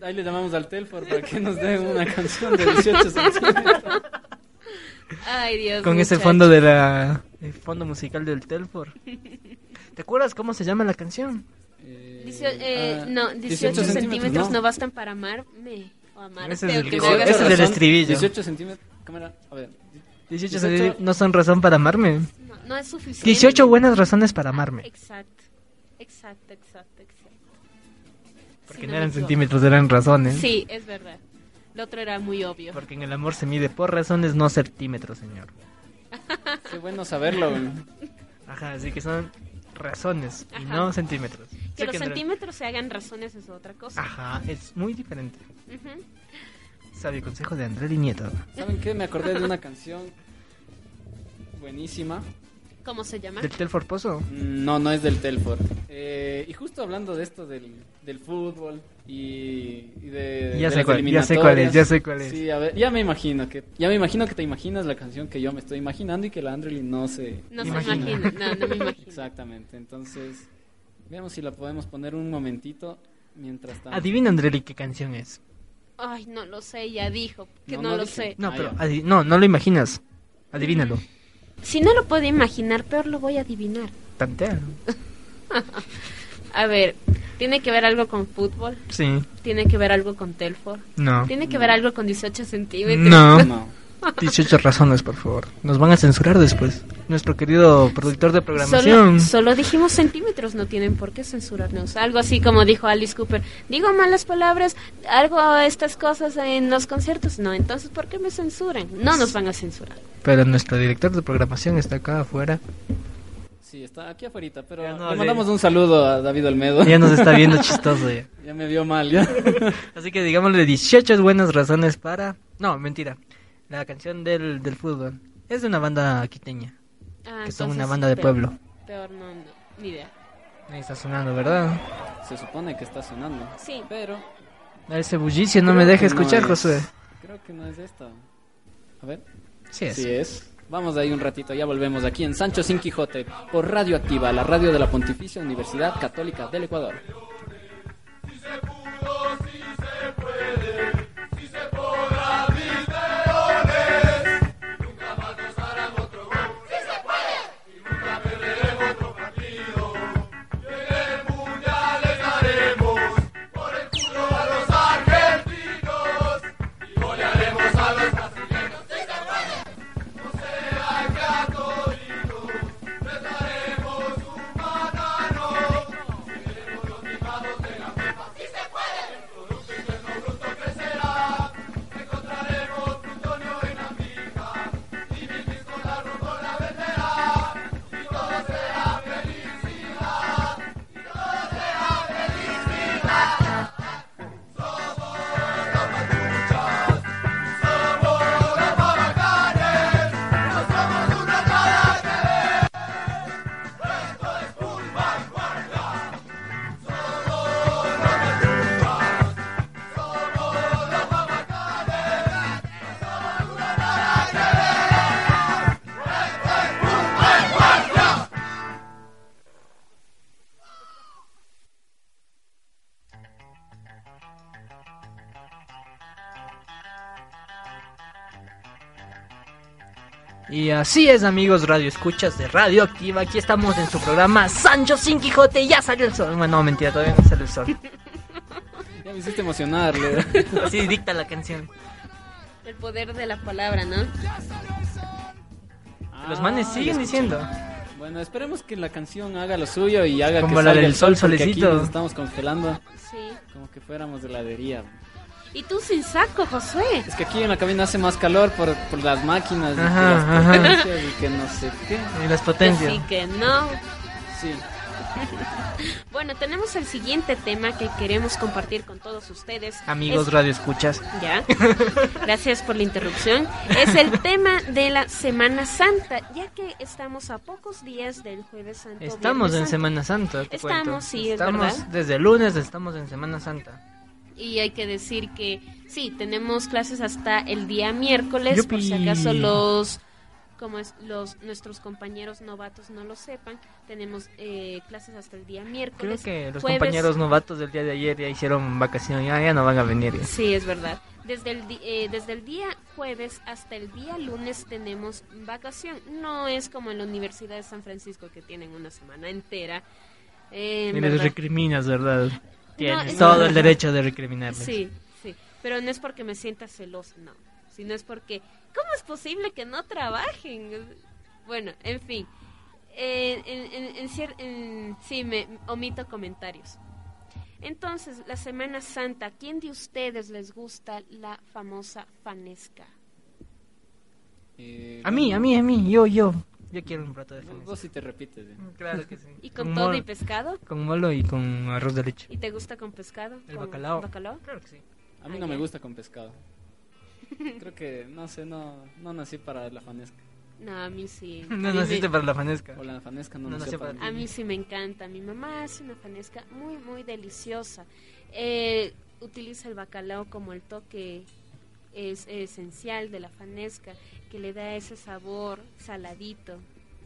Ahí le llamamos al Telfor para que nos dé una canción de 18 centímetros. Ay, Dios Con ese muchacho. fondo de la el fondo musical del Telfor. ¿Te acuerdas cómo se llama la canción? Eh, Dicio- eh, ah, no, 18, centímetros, no. bastan para amarme o amarte. Ese es o el que que- me hagas- ese es el estribillo. 18 centímetros. Cámara, a ver. 18, 18 no son razón para amarme. no, no es suficiente. 18 buenas razones para amarme. Exacto, exacto, exacto, exacto. Porque Si no me eran centímetros, eran razones. Sí, es verdad. Lo otro era muy obvio. Porque en el amor se mide por razones, no centímetros, señor. Qué bueno saberlo. güey. Ajá, así que son razones y Ajá. no centímetros. Que Sé los realidad- centímetros se hagan razones es otra cosa. Ajá, es muy diferente. Ujú. Sabio consejo de André Nieto. ¿Saben qué? Me acordé de una canción buenísima. ¿Cómo se llama? ¿Del Telfor Pozo? Mm, No, no es del Telfor. Eh, y justo hablando de esto del, del fútbol y, y de, Ya de sé las cuál- ya sé cuál es, ya sé cuál es. Sí, a ver, ya me imagino que ya me imagino que te imaginas la canción que yo me estoy imaginando y que la Andrely no se No se Imagina. imagina. No, no me imagino. Exactamente. Entonces, veamos si la podemos poner un momentito mientras tanto. Adivina, Andreli, qué canción es. Ay, no lo sé, ya dijo que No, no, no lo dije. sé. No, Ah, pero no, no lo imaginas. Adivínalo. Si no lo puedo imaginar, peor lo voy a adivinar. Tantea. A ver, tiene que ver algo con fútbol, Sí, tiene que ver algo con Telfor, no. tiene que ver algo con 18 centímetros. No. No. 18 razones, por favor. Nos van a censurar después. Nuestro querido productor de programación. solo dijimos centímetros, no tienen por qué censurarnos. Algo así como dijo Alice Cooper. Digo malas palabras, algo estas cosas en los conciertos. No, entonces ¿por qué me censuran? No nos van a censurar. Pero nuestro director de programación está acá afuera. Sí, está aquí afuera, pero no, le- mandamos un saludo a David Olmedo. Ya nos está viendo chistoso ya. Ya me vio mal, ya. Así que digámosle 18 buenas razones para... No, mentira. La canción del, del fútbol es de una banda quiteña. Ah, que son una banda de peor. pueblo. Peor no, no, ni idea. Ahí está sonando, ¿verdad? Se supone que está sonando. Sí. Pero A ese bullicio no Creo me deja que no escuchar, es. Josué. creo que no es esta. A ver. Sí es. Sí es. Vamos de ahí un ratito, ya volvemos aquí en Sancho Sin Quijote por Radio Activa, la radio de la Pontificia Universidad Católica del Ecuador. Y así es, amigos Radio Escuchas de Radio Activa. Aquí estamos en su programa Sancho Sin Quijote. Ya salió el sol. Bueno, no, mentira, todavía no sale el sol. Ya me hiciste emocionar. Así dicta la canción. El poder de la palabra, ¿no? Los manes Ah, siguen diciendo. Bueno, esperemos que la canción haga lo suyo y haga Como que la salga del el sol, sol porque aquí solecito. nos estamos congelando Sí. como que fuéramos de heladería. Y tú sin saco, Josué. Es que aquí en la cabina hace más calor por, por las máquinas y por Ajá, las ajá. potencias y que no sé qué. Y las Así potencias. que no. Sí. Bueno, tenemos el siguiente tema que queremos compartir con todos ustedes. Amigos Es- Radio Escuchas. Ya. Gracias por la interrupción. Es el tema de la Semana Santa, ya que estamos a pocos días del Jueves Santo. Estamos en Santo. Semana Santa. te Estamos, cuento. sí, es Estamos verdad. desde el lunes, estamos en Semana Santa. Y hay que decir que sí, tenemos clases hasta el día miércoles, por si acaso los como es, los nuestros compañeros novatos no lo sepan, tenemos eh, clases hasta el día Creo miércoles. que los jueves- compañeros novatos del día de ayer ya hicieron vacaciones. Ya, ya no van a venir. ya. Sí, es verdad. Desde el, eh, desde el día jueves hasta el día lunes tenemos vacación. No es como en la Universidad de San Francisco que tienen una semana entera. Eh, Y les recriminas, ¿verdad? Tienes es- todo el derecho de recriminarles. Sí, sí. Pero no es porque me sienta celosa, no. Sino es porque, ¿cómo es posible que no trabajen? Bueno, en fin. Eh, en, en- en- sí, me omito comentarios. Entonces, la Semana Santa, ¿quién de ustedes les gusta la famosa fanesca? Eh, A mí, a mí, a mí. Yo, yo. Yo quiero un plato de fanes. vos sí te repites. eh. Claro que sí. ¿Y con Con todo mol- y pescado? Con molo y con arroz de leche. ¿Y te gusta con pescado? El ¿Con bacalao. bacalao? Claro que sí. A mí Ah, no me gusta con pescado. Creo que, no sé, no, no nací para la fanesca. No, a mí sí. No mí naciste me- para la fanesca. O la fanesca no, No nació para para A mí. mí sí me encanta. Mi mamá hace una fanesca muy, muy deliciosa. Eh, utiliza el bacalao como el toque es, esencial de la fanesca, que le da ese sabor saladito,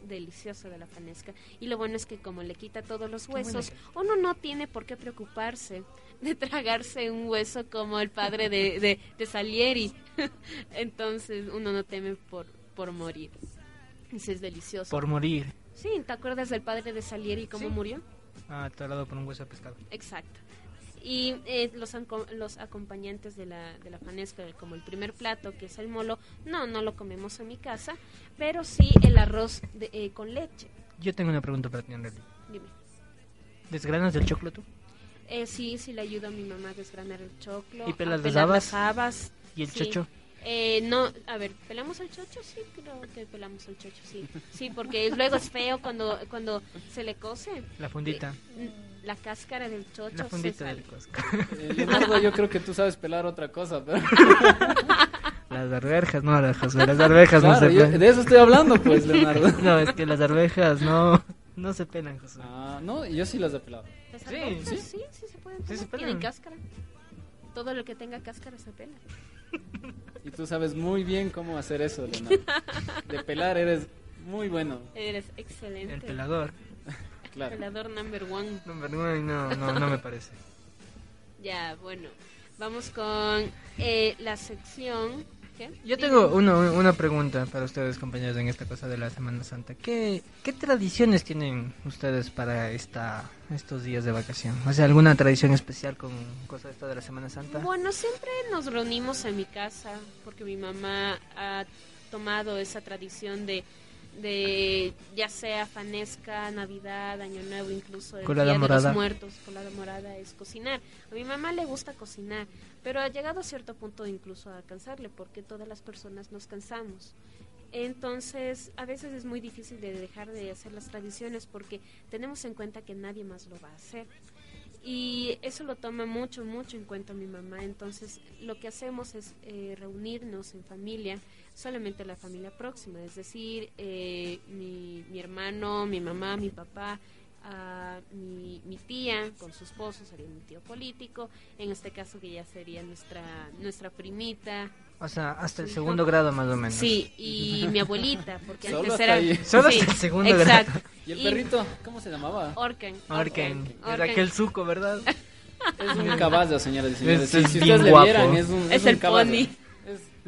delicioso de la fanesca. Y lo bueno es que como le quita todos los huesos, uno no tiene por qué preocuparse de tragarse un hueso como el padre de, de, de Salieri. Entonces uno no teme por, por morir. Es delicioso. Por morir. Sí, ¿te acuerdas del padre de Salieri cómo Sí. murió? Ah, atorado por un hueso de pescado. Exacto. Y eh, los, los acompañantes de la, de la fanesca, como el primer plato, que es el molo, no, no lo comemos en mi casa, pero sí el arroz de- eh, con leche. Yo tengo una pregunta para ti, Andrés. Dime. ¿Desgranas del choclo tú? Eh, sí, sí le ayudo a mi mamá a desgranar el choclo. ¿Y pelas a las habas. ¿Y el Sí. chocho? Eh, no, a ver, ¿pelamos el chocho? Sí, creo que pelamos el chocho, sí. Sí, porque luego es feo cuando, cuando se le cose. La fundita. Eh, La cáscara del chocho La fundita del cosco. Eh, Leonardo, yo creo que tú sabes pelar otra cosa, pero... Las arvejas, no, las, las arvejas no se pelan. de eso estoy hablando, pues, Leonardo. No, es que las arvejas no, no se pelan, José. Ah, no, yo sí las he pelado. Las Sí, arvejas, sí. sí, sí, se pueden Sí, se pelan. Tienen cáscara. Todo lo que tenga cáscara se pela. Y tú sabes muy bien cómo hacer eso, Leonardo. De pelar eres muy bueno, Eres excelente. El pelador. claro. Pelador number one. No, no, no, no, no me parece. Ya, bueno. Vamos con eh, la sección. ¿Qué? Yo tengo uno- una pregunta para ustedes, compañeros, en esta cosa de la Semana Santa. ¿Qué, qué tradiciones tienen ustedes para esta estos días de vacación? O sea, ¿alguna tradición especial con cosa de esta de la Semana Santa? Bueno, siempre nos reunimos en mi casa porque mi mamá ha tomado esa tradición de, de ya sea fanesca, Navidad, Año Nuevo, incluso el Colada Día de los Muertos, colada morada es cocinar. A mi mamá le gusta cocinar, pero ha llegado a cierto punto incluso a cansarle porque todas las personas nos cansamos. Entonces, a veces es muy difícil de dejar de hacer las tradiciones porque tenemos en cuenta que nadie más lo va a hacer. Y eso lo toma mucho, mucho en cuenta mi mamá. Entonces, lo que hacemos es eh, reunirnos en familia, solamente la familia próxima, es decir, eh, mi, mi hermano, mi mamá, mi papá, ah, mi, mi tía con su esposo, sería mi tío político, en este caso que ya sería nuestra, nuestra primita. O sea, hasta el Sí. segundo grado más o menos. Sí, y mi abuelita, porque Solo antes era... ahí. Solo sí, hasta el segundo exacto. grado. ¿Y el perrito? ¿Cómo se llamaba? Orken. Orken. Era Orken. aquel suco, ¿verdad? Es un caballo, señoras y señores. Es- es si ustedes le vieran, es un, Es un el caballo. pony.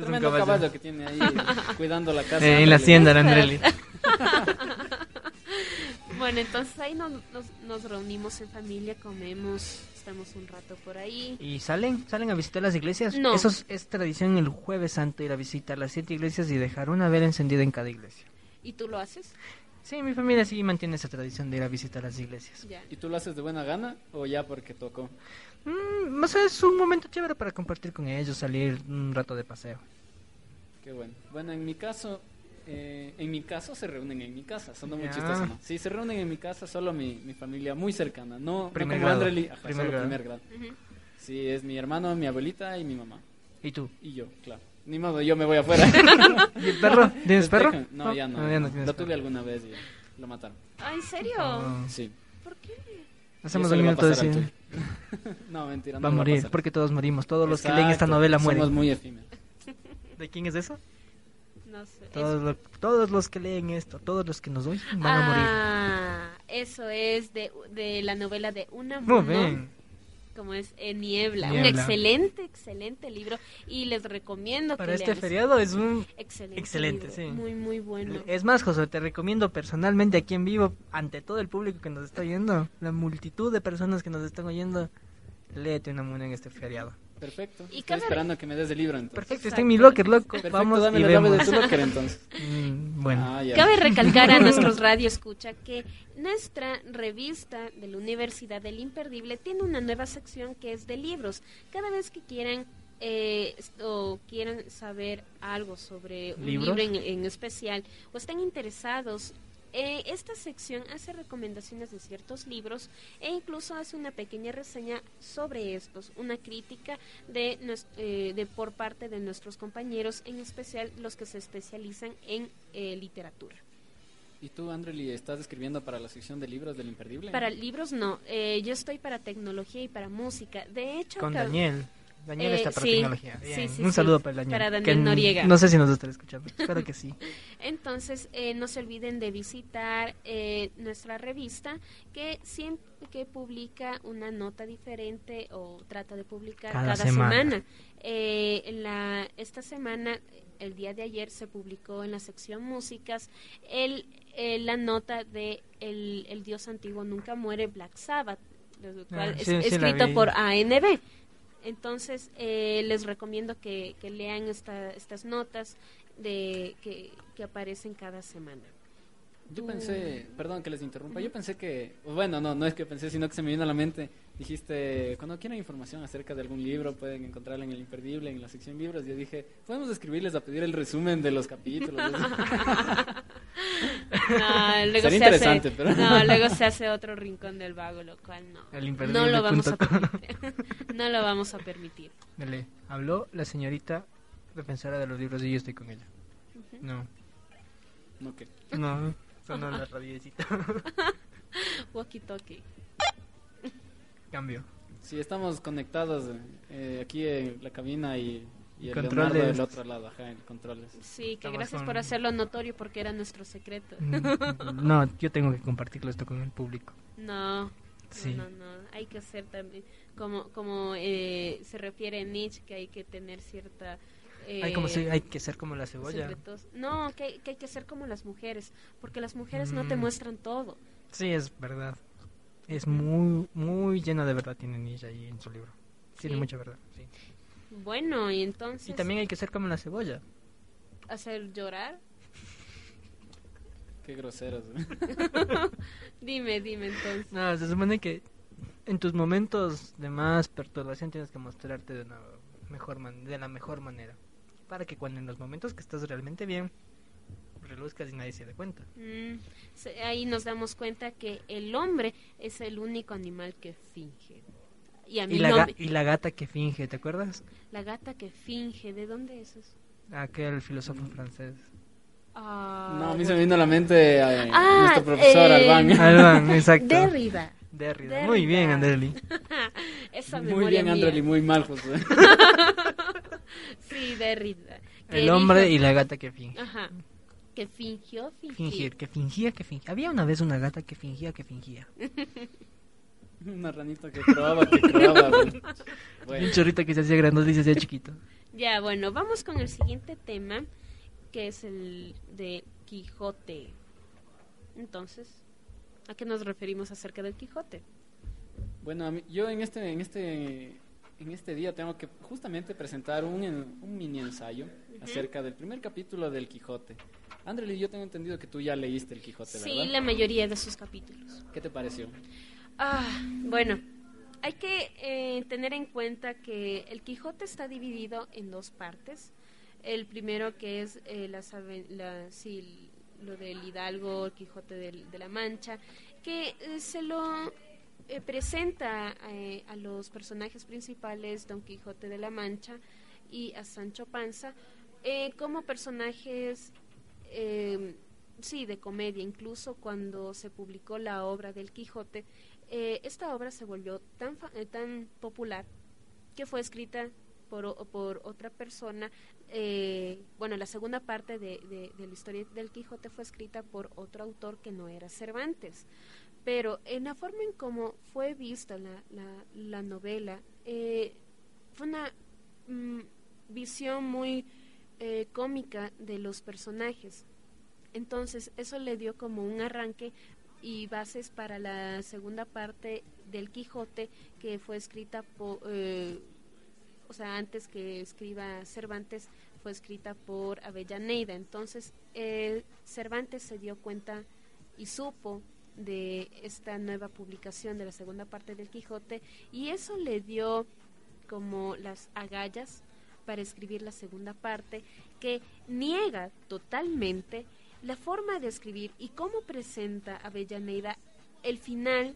Es un caballo. caballo. que tiene ahí cuidando la casa. Eh, en la hacienda, la Andreli. Bueno, entonces ahí nos, nos, nos reunimos en familia, comemos, estamos un rato por ahí. ¿Y salen? ¿Salen a visitar las iglesias? No. Eso es, es tradición el jueves santo ir a visitar las siete iglesias y dejar una vela encendida en cada iglesia. ¿Y tú lo haces? Sí, mi familia sí mantiene esa tradición de ir a visitar las iglesias. Ya. ¿Y tú lo haces de buena gana o ya porque tocó? Mm, o sea, es un momento chévere para compartir con ellos, salir un rato de paseo. Qué bueno. Bueno, en mi caso, eh, en mi caso se reúnen en mi casa, son muy Ya. chistoso, ¿no? Sí, se reúnen en mi casa solo mi, mi familia muy cercana, no, Primer no como grado. Andreli, ajá, Primer solo grado. primer grado. Ujú. Sí, es mi hermano, mi abuelita y mi mamá. ¿Y tú? Y yo, claro. Ni modo, yo me voy afuera. ¿Y el perro? ¿Tienes perro? No, ya no. No, ya no lo tuve perro. alguna vez y lo mataron. Ah, ¿en serio? Oh. Sí. ¿Por qué? Hacemos un minuto de no, mentira. no Va a morir, pasar. porque todos morimos. Todos los que leen esta novela Somos mueren. muy efímeros. ¿De quién es eso? No sé. Todos, Es- lo- todos los que leen esto, todos los que nos oyen van a morir. Ah, eso es de, de la novela de Una Muy bien. Como es En Niebla. Un excelente, excelente libro. Y les recomiendo Para que este lean. feriado es un... Excelente. excelente, libro, sí. Muy, muy bueno. Es más, José, te recomiendo personalmente aquí en vivo, ante todo el público que nos está oyendo, la multitud de personas que nos están oyendo, léete una muna en este feriado. Perfecto. Y Estoy esperando que me des el libro entonces. Perfecto, está en mi locker, loco. Perfecto, Vamos dame y la llave de tu locker entonces. Mm, bueno, Ah, ya. Cabe recalcar a nuestros radio escucha que nuestra revista de la Universidad del Imperdible tiene una nueva sección que es de libros. Cada vez que quieran eh, o quieran saber algo sobre un ¿Libros? libro en, en especial o estén interesados, eh, esta sección hace recomendaciones de ciertos libros e incluso hace una pequeña reseña sobre estos, una crítica de, eh, de por parte de nuestros compañeros, en especial los que se especializan en eh, literatura. ¿Y tú, Andreli, estás escribiendo para la sección de libros del Imperdible? Para libros no, eh, yo estoy para tecnología y para música. De hecho, con Daniel. Daniel Eh, está para sí, tecnología. sí, Bien. sí, Un saludo para el Daniel. Para Noriega. No sé si nos estará escuchando. Espero que sí. Entonces, eh, no se olviden de visitar eh, nuestra revista que siempre que publica una nota diferente o trata de publicar Cada cada, semana. semana. Eh, la, esta semana, el día de ayer, se publicó en la sección músicas el, eh, la nota de el, el Dios antiguo nunca muere, Black Sabbath, lo cual Ah, es escrito por ANB. Entonces, eh, les recomiendo que, que lean esta- estas notas de que, que aparecen cada semana. Yo pensé, perdón que les interrumpa, yo pensé que, bueno, no, no es que pensé, sino que se me vino a la mente. Dijiste, cuando quieran información acerca de algún libro, pueden encontrarla en el Imperdible, en la sección libros. Yo dije, podemos escribirles a pedir el resumen de los capítulos. No, luego Sería se interesante, hace, pero- no, luego se hace otro rincón del vago, lo cual no. El no lo vamos a permitir. no lo vamos a permitir. Dale, habló la señorita defensora de los libros y yo estoy con ella. No, no, ¿qué? no, sonó la radiecita. Walkie talkie. Cambio. Sí, estamos conectados eh, aquí en la cabina y, y el Controles. Leonardo del otro lado, ajá, en controles. Sí, que Estamos gracias con- por hacerlo notorio porque era nuestro secreto. Mm, No, yo tengo que compartirlo esto con el público. No, Sí. no, no, no. Hay que hacer también, como, como eh, se refiere Nietzsche, que hay que tener cierta... eh, hay, como se- hay que ser como la cebolla. secretos. No, que, hay- que hay que ser como las mujeres, porque las mujeres no te Mm. muestran todo. Sí, es verdad. Es muy, muy lleno de verdad tiene Nietzsche ahí en su libro. Tiene Sí. mucha verdad, sí. Bueno, y entonces... Y también hay que ser como la cebolla. Hacer llorar. Qué groseros. dime, dime entonces. No, se supone que en tus momentos de más perturbación tienes que mostrarte de, una mejor man- de la mejor manera. Para que cuando en los momentos que estás realmente bien, reluzcas y nadie se dé cuenta. Mm, ahí nos damos cuenta que el hombre es el único animal que finge. Y a mí Y la, no ga- me- y la gata que finge, ¿te acuerdas? La gata que finge, ¿de dónde es eso? Aquel filósofo francés. Ah, No, a mí se me vino a la mente eh, Ah, nuestro profesor eh, Albán. Alban, exacto. Derrida. Derrida. Muy bien, Andreli. Esa Muy bien, mía. Andreli, muy mal, José. Sí, Derrida. El hombre dijo- y la gata que finge. Ajá. Que fingió fingir. Fingir, que fingía que fingía. Había una vez una gata que fingía que fingía. Una ranita que probaba, que probaba. güey. Bueno. Un chorrito que se hacía grandote y se hacía chiquito. Ya, bueno, vamos con el siguiente tema, que es el de Quijote. Entonces, ¿a qué nos referimos acerca del Quijote? Bueno, a mí- yo en este, en este, en este día tengo que justamente presentar un, en- un mini ensayo acerca del primer capítulo del Quijote. Andreli, yo tengo entendido que tú ya leíste el Quijote, Sí, ¿verdad? la mayoría de sus capítulos. ¿Qué te pareció? Ah, bueno, hay que eh, tener en cuenta que el Quijote está dividido en dos partes. El primero que es eh, ave- la- sí, lo del Hidalgo, el Quijote de la Mancha, que eh, se lo presenta a los personajes principales, Don Quijote de la Mancha y a Sancho Panza, como personajes sí, de comedia. Incluso cuando se publicó la obra del Quijote, eh, esta obra se volvió tan, eh, tan popular que fue escrita por, por otra persona. eh, bueno, la segunda parte de, de- la historia del Quijote fue escrita por otro autor que no era Cervantes. Pero en la forma en cómo fue vista la, la, la novela, fue una mm, visión muy cómica de los personajes. Entonces, eso le dio como un arranque y bases para la segunda parte del Quijote que fue escrita por, eh, o sea, antes que escriba Cervantes, fue escrita por Avellaneda. Entonces, eh, Cervantes se dio cuenta y supo de esta nueva publicación de la segunda parte del Quijote y eso le dio como las agallas para escribir la segunda parte que niega totalmente la forma de escribir y cómo presenta Avellaneda el final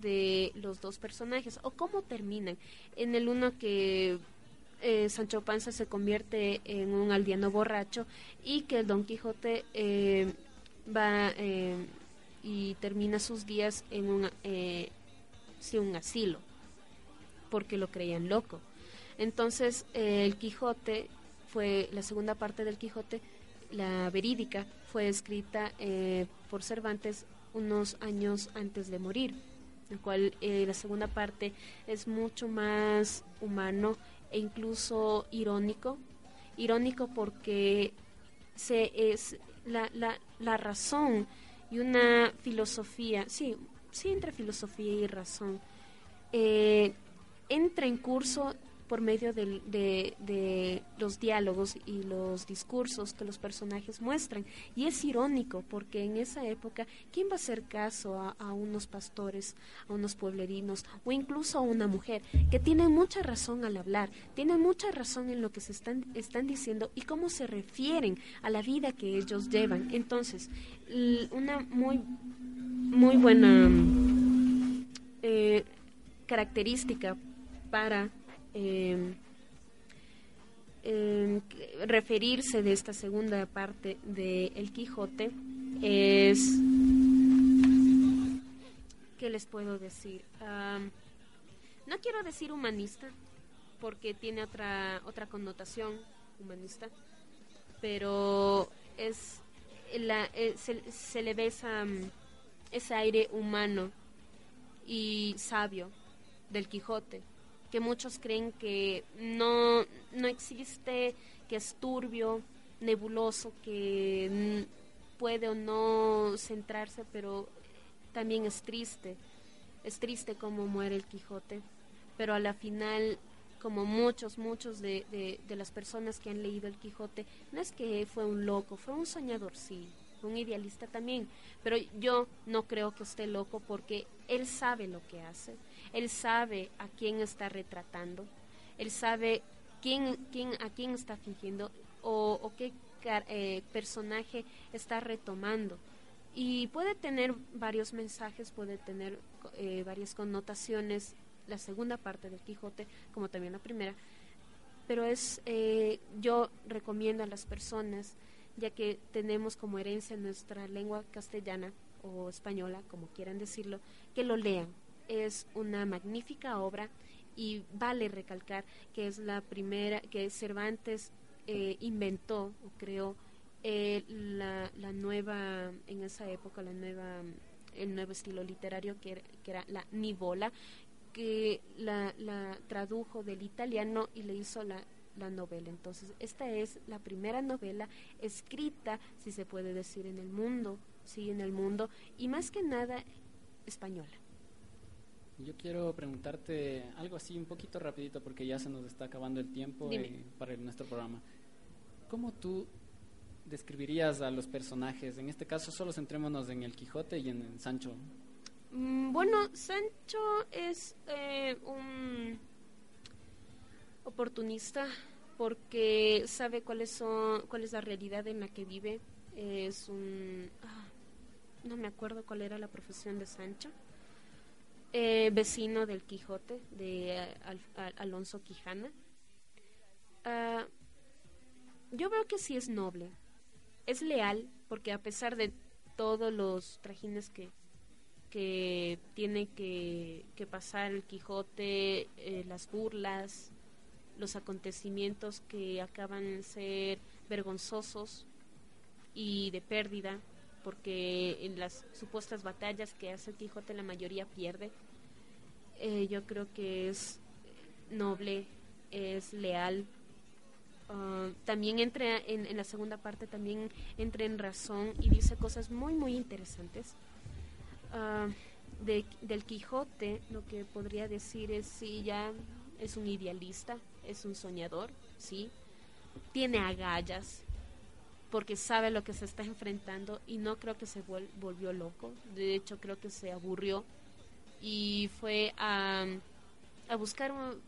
de los dos personajes o cómo terminan. En el uno que eh, Sancho Panza se convierte en un aldeano borracho y que el Don Quijote eh, va eh, y termina sus días en un, eh, sí, un asilo porque lo creían loco. Entonces, eh, el Quijote fue la segunda parte del Quijote, la verídica, fue escrita eh, por Cervantes unos años antes de morir, el cual eh, la segunda parte es mucho más humano e incluso irónico, irónico porque se es la, la, la razón y una filosofía, sí, sí entre filosofía y razón, eh, entra en curso por medio de, de los diálogos y los discursos que los personajes muestran. Y es irónico porque en esa época, ¿quién va a hacer caso a, unos pastores, a unos pueblerinos o incluso a una mujer que tiene mucha razón al hablar, tiene mucha razón en lo que se están, diciendo y cómo se refieren a la vida que ellos llevan? Entonces, una muy, muy buena eh, característica para eh, eh, referirse de esta segunda parte de El Quijote es ¿qué les puedo decir? No quiero decir humanista porque tiene otra otra connotación humanista, pero es la, eh, se, se le ve esa, ese aire humano y sabio del Quijote, que muchos creen que no, no existe, que es turbio, nebuloso, que puede o no centrarse, pero también es triste. Es triste cómo muere el Quijote, pero a la final, como muchos, muchos de, de, las personas que han leído el Quijote, no es que fue un loco, fue un soñador, sí, un idealista también, pero yo no creo que esté loco porque él sabe lo que hace, él sabe a quién está retratando, él sabe quién, quién, a quién está fingiendo o, qué eh, personaje está retomando. Y puede tener varios mensajes, puede tener eh, varias connotaciones, la segunda parte del Quijote, como también la primera, pero es, eh, yo recomiendo a las personas, ya que tenemos como herencia nuestra lengua castellana o española, como quieran decirlo, que lo lean. Es una magnífica obra y vale recalcar que es la primera, que Cervantes eh, inventó o creó eh, la, la nueva, en esa época, la nueva, el nuevo estilo literario que era, que era la nivola, que la, la tradujo del italiano y le hizo la, la novela. Entonces, esta es la primera novela escrita, si se puede decir, en el mundo, sí, en el mundo, y más que nada española. Yo quiero preguntarte algo así un poquito rapidito porque ya se nos está acabando el tiempo eh, para el- nuestro programa. ¿Cómo tú describirías a los personajes? En este caso solo centrémonos en el Quijote y en Sancho. Mm, Bueno, Sancho es eh, un oportunista porque sabe cuáles son, cuál es la realidad en la que vive. Es un, ah, no me acuerdo cuál era la profesión de Sancho. Eh, vecino del Quijote de eh, Al- Al- Alonso Quijana. Ah, yo veo que sí es noble, es leal porque a pesar de todos los trajines que que tiene que, que pasar el Quijote, eh, las burlas, los acontecimientos que acaban en ser vergonzosos y de pérdida, porque en las supuestas batallas que hace el Quijote la mayoría pierde. Eh, yo creo que es noble, es leal. Ah, también entra en, la segunda parte, también entra en razón y dice cosas muy, muy interesantes. De, del Quijote, lo que podría decir es si ya es un idealista, es un soñador, sí, tiene agallas, porque sabe lo que se está enfrentando y no creo que se volvió loco, de hecho creo que se aburrió y fue a, a buscar un-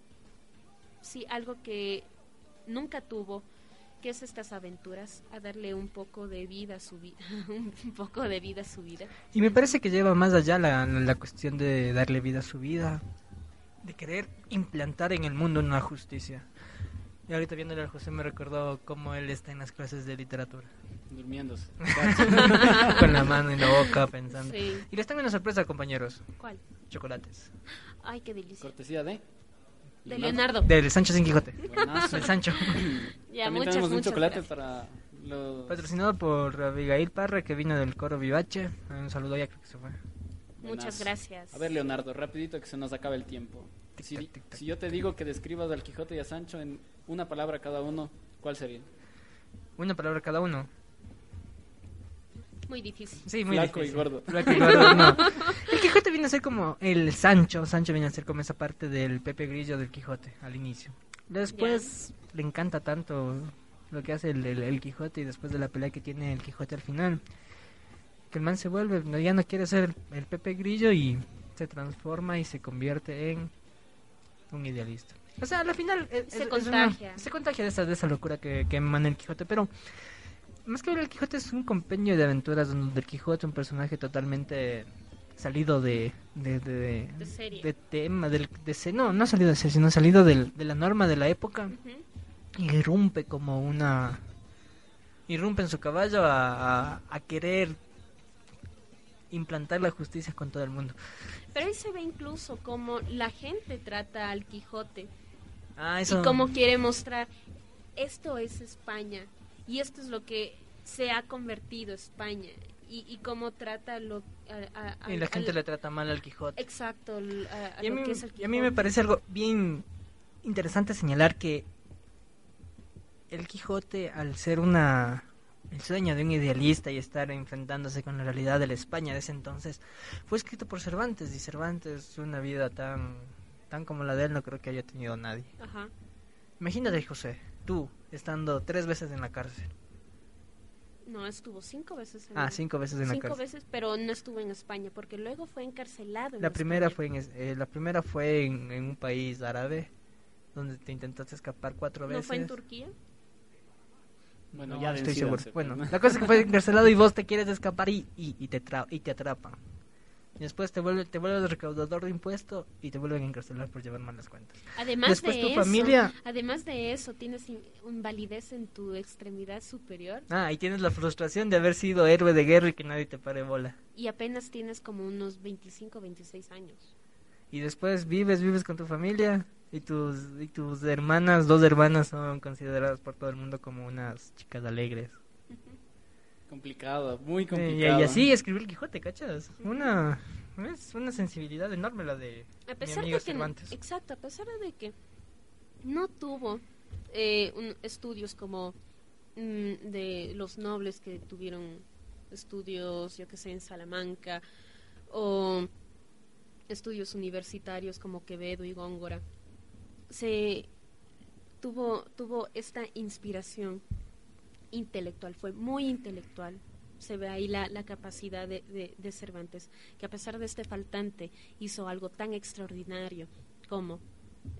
sí, algo que nunca tuvo, que es estas aventuras, a darle un poco de vida a su vida, un poco de vida a su vida. Y me parece que lleva más allá la, la cuestión de darle vida a su vida, de querer implantar en el mundo una justicia. Y ahorita viéndole al José me recordó cómo él está en las clases de literatura. Durmiéndose. Con la mano en la boca pensando. Sí. Y les tengo una sorpresa, compañeros. ¿Cuál? Chocolates. Ay, qué delicia. Cortesía de... De Leonardo. Del Sancho sin Quijote. Buenazo. Del Sancho. Ya, También muchas, tenemos un muchas chocolate gracias. para los... Patrocinado por Abigail Parra, que vino del coro Vivache. Un saludo ya, creo que se fue. Muchas Buenazo. gracias. A ver, Leonardo, rapidito que se nos acaba el tiempo. Si, yo te digo que describas al Quijote y a Sancho en una palabra cada uno, ¿cuál sería? Una palabra cada uno. Muy difícil. Sí, muy Flaco y gordo. Flaco y gordo, no. El Quijote viene a ser como el Sancho. Sancho viene a ser como esa parte del Pepe Grillo del Quijote al inicio. Después le encanta tanto lo que hace el, el- el Quijote y después de la pelea que tiene el Quijote al final. Que el man se vuelve, no, ya no quiere ser el, el Pepe Grillo y se transforma y se convierte en un idealista. O sea, al final es- Se es- es contagia. una- se contagia de esa, de esa locura que, que emana el Quijote, pero más que ver el Quijote es un compendio de aventuras donde el Quijote un personaje totalmente salido de de, de, de- De serie. de tema del de se- no no salido de serie sino salido del- de la norma de la época y irrumpe como una irrumpe en su caballo a, a, a querer implantar la justicia con todo el mundo. Pero ahí se ve incluso cómo la gente trata al Quijote. Ah y cómo quiere mostrar esto es España y esto es lo que se ha convertido España y, y cómo trata lo a, a- y la gente le trata mal al Quijote. Exacto a, y lo mí, que es el y a mí me Quijote. parece algo bien interesante señalar que el Quijote, al ser una el sueño de un idealista y estar enfrentándose con la realidad de la España de ese entonces, fue escrito por Cervantes y Cervantes una vida tan tan como la de él no creo que haya tenido nadie. Ajá. Imagínate, José, tú estando tres veces en la cárcel. no estuvo cinco veces en Ah, cinco veces en la cinco cárcel. veces pero no estuvo en España porque luego fue encarcelado en La primera fue en, eh, la primera fue en, en un país árabe donde te intentaste escapar cuatro no veces. fue en Turquía Bueno, No, ya estoy seguro. Bueno, la cosa es que fue encarcelado y vos te quieres escapar y, y, y te, tra- y te atrapan. Y después te vuelve, te vuelves recaudador de impuestos y te vuelven a encarcelar por llevar malas cuentas. Además Después de tu eso, familia- además de eso, tienes in- un validez en tu extremidad superior Ah, y tienes la frustración de haber sido héroe de guerra y que nadie te pare bola. y apenas tienes como unos 25, 26 años. Y después vives, vives con tu familia y tus, y tus hermanas, dos hermanas son consideradas por todo el mundo como unas chicas alegres. Complicado, muy Eh, complicado. y, y así escribió el Quijote, ¿cachas? Una, es una sensibilidad enorme la de A mi pesar amigo de que, Cervantes. exacto, a pesar de que no tuvo eh, un- estudios como mm, de los nobles que tuvieron estudios, yo que sé, en Salamanca o estudios universitarios como Quevedo y Góngora, se tuvo tuvo esta inspiración intelectual, fue muy intelectual. Se ve ahí la, la capacidad de, de- Cervantes, que a pesar de este faltante hizo algo tan extraordinario como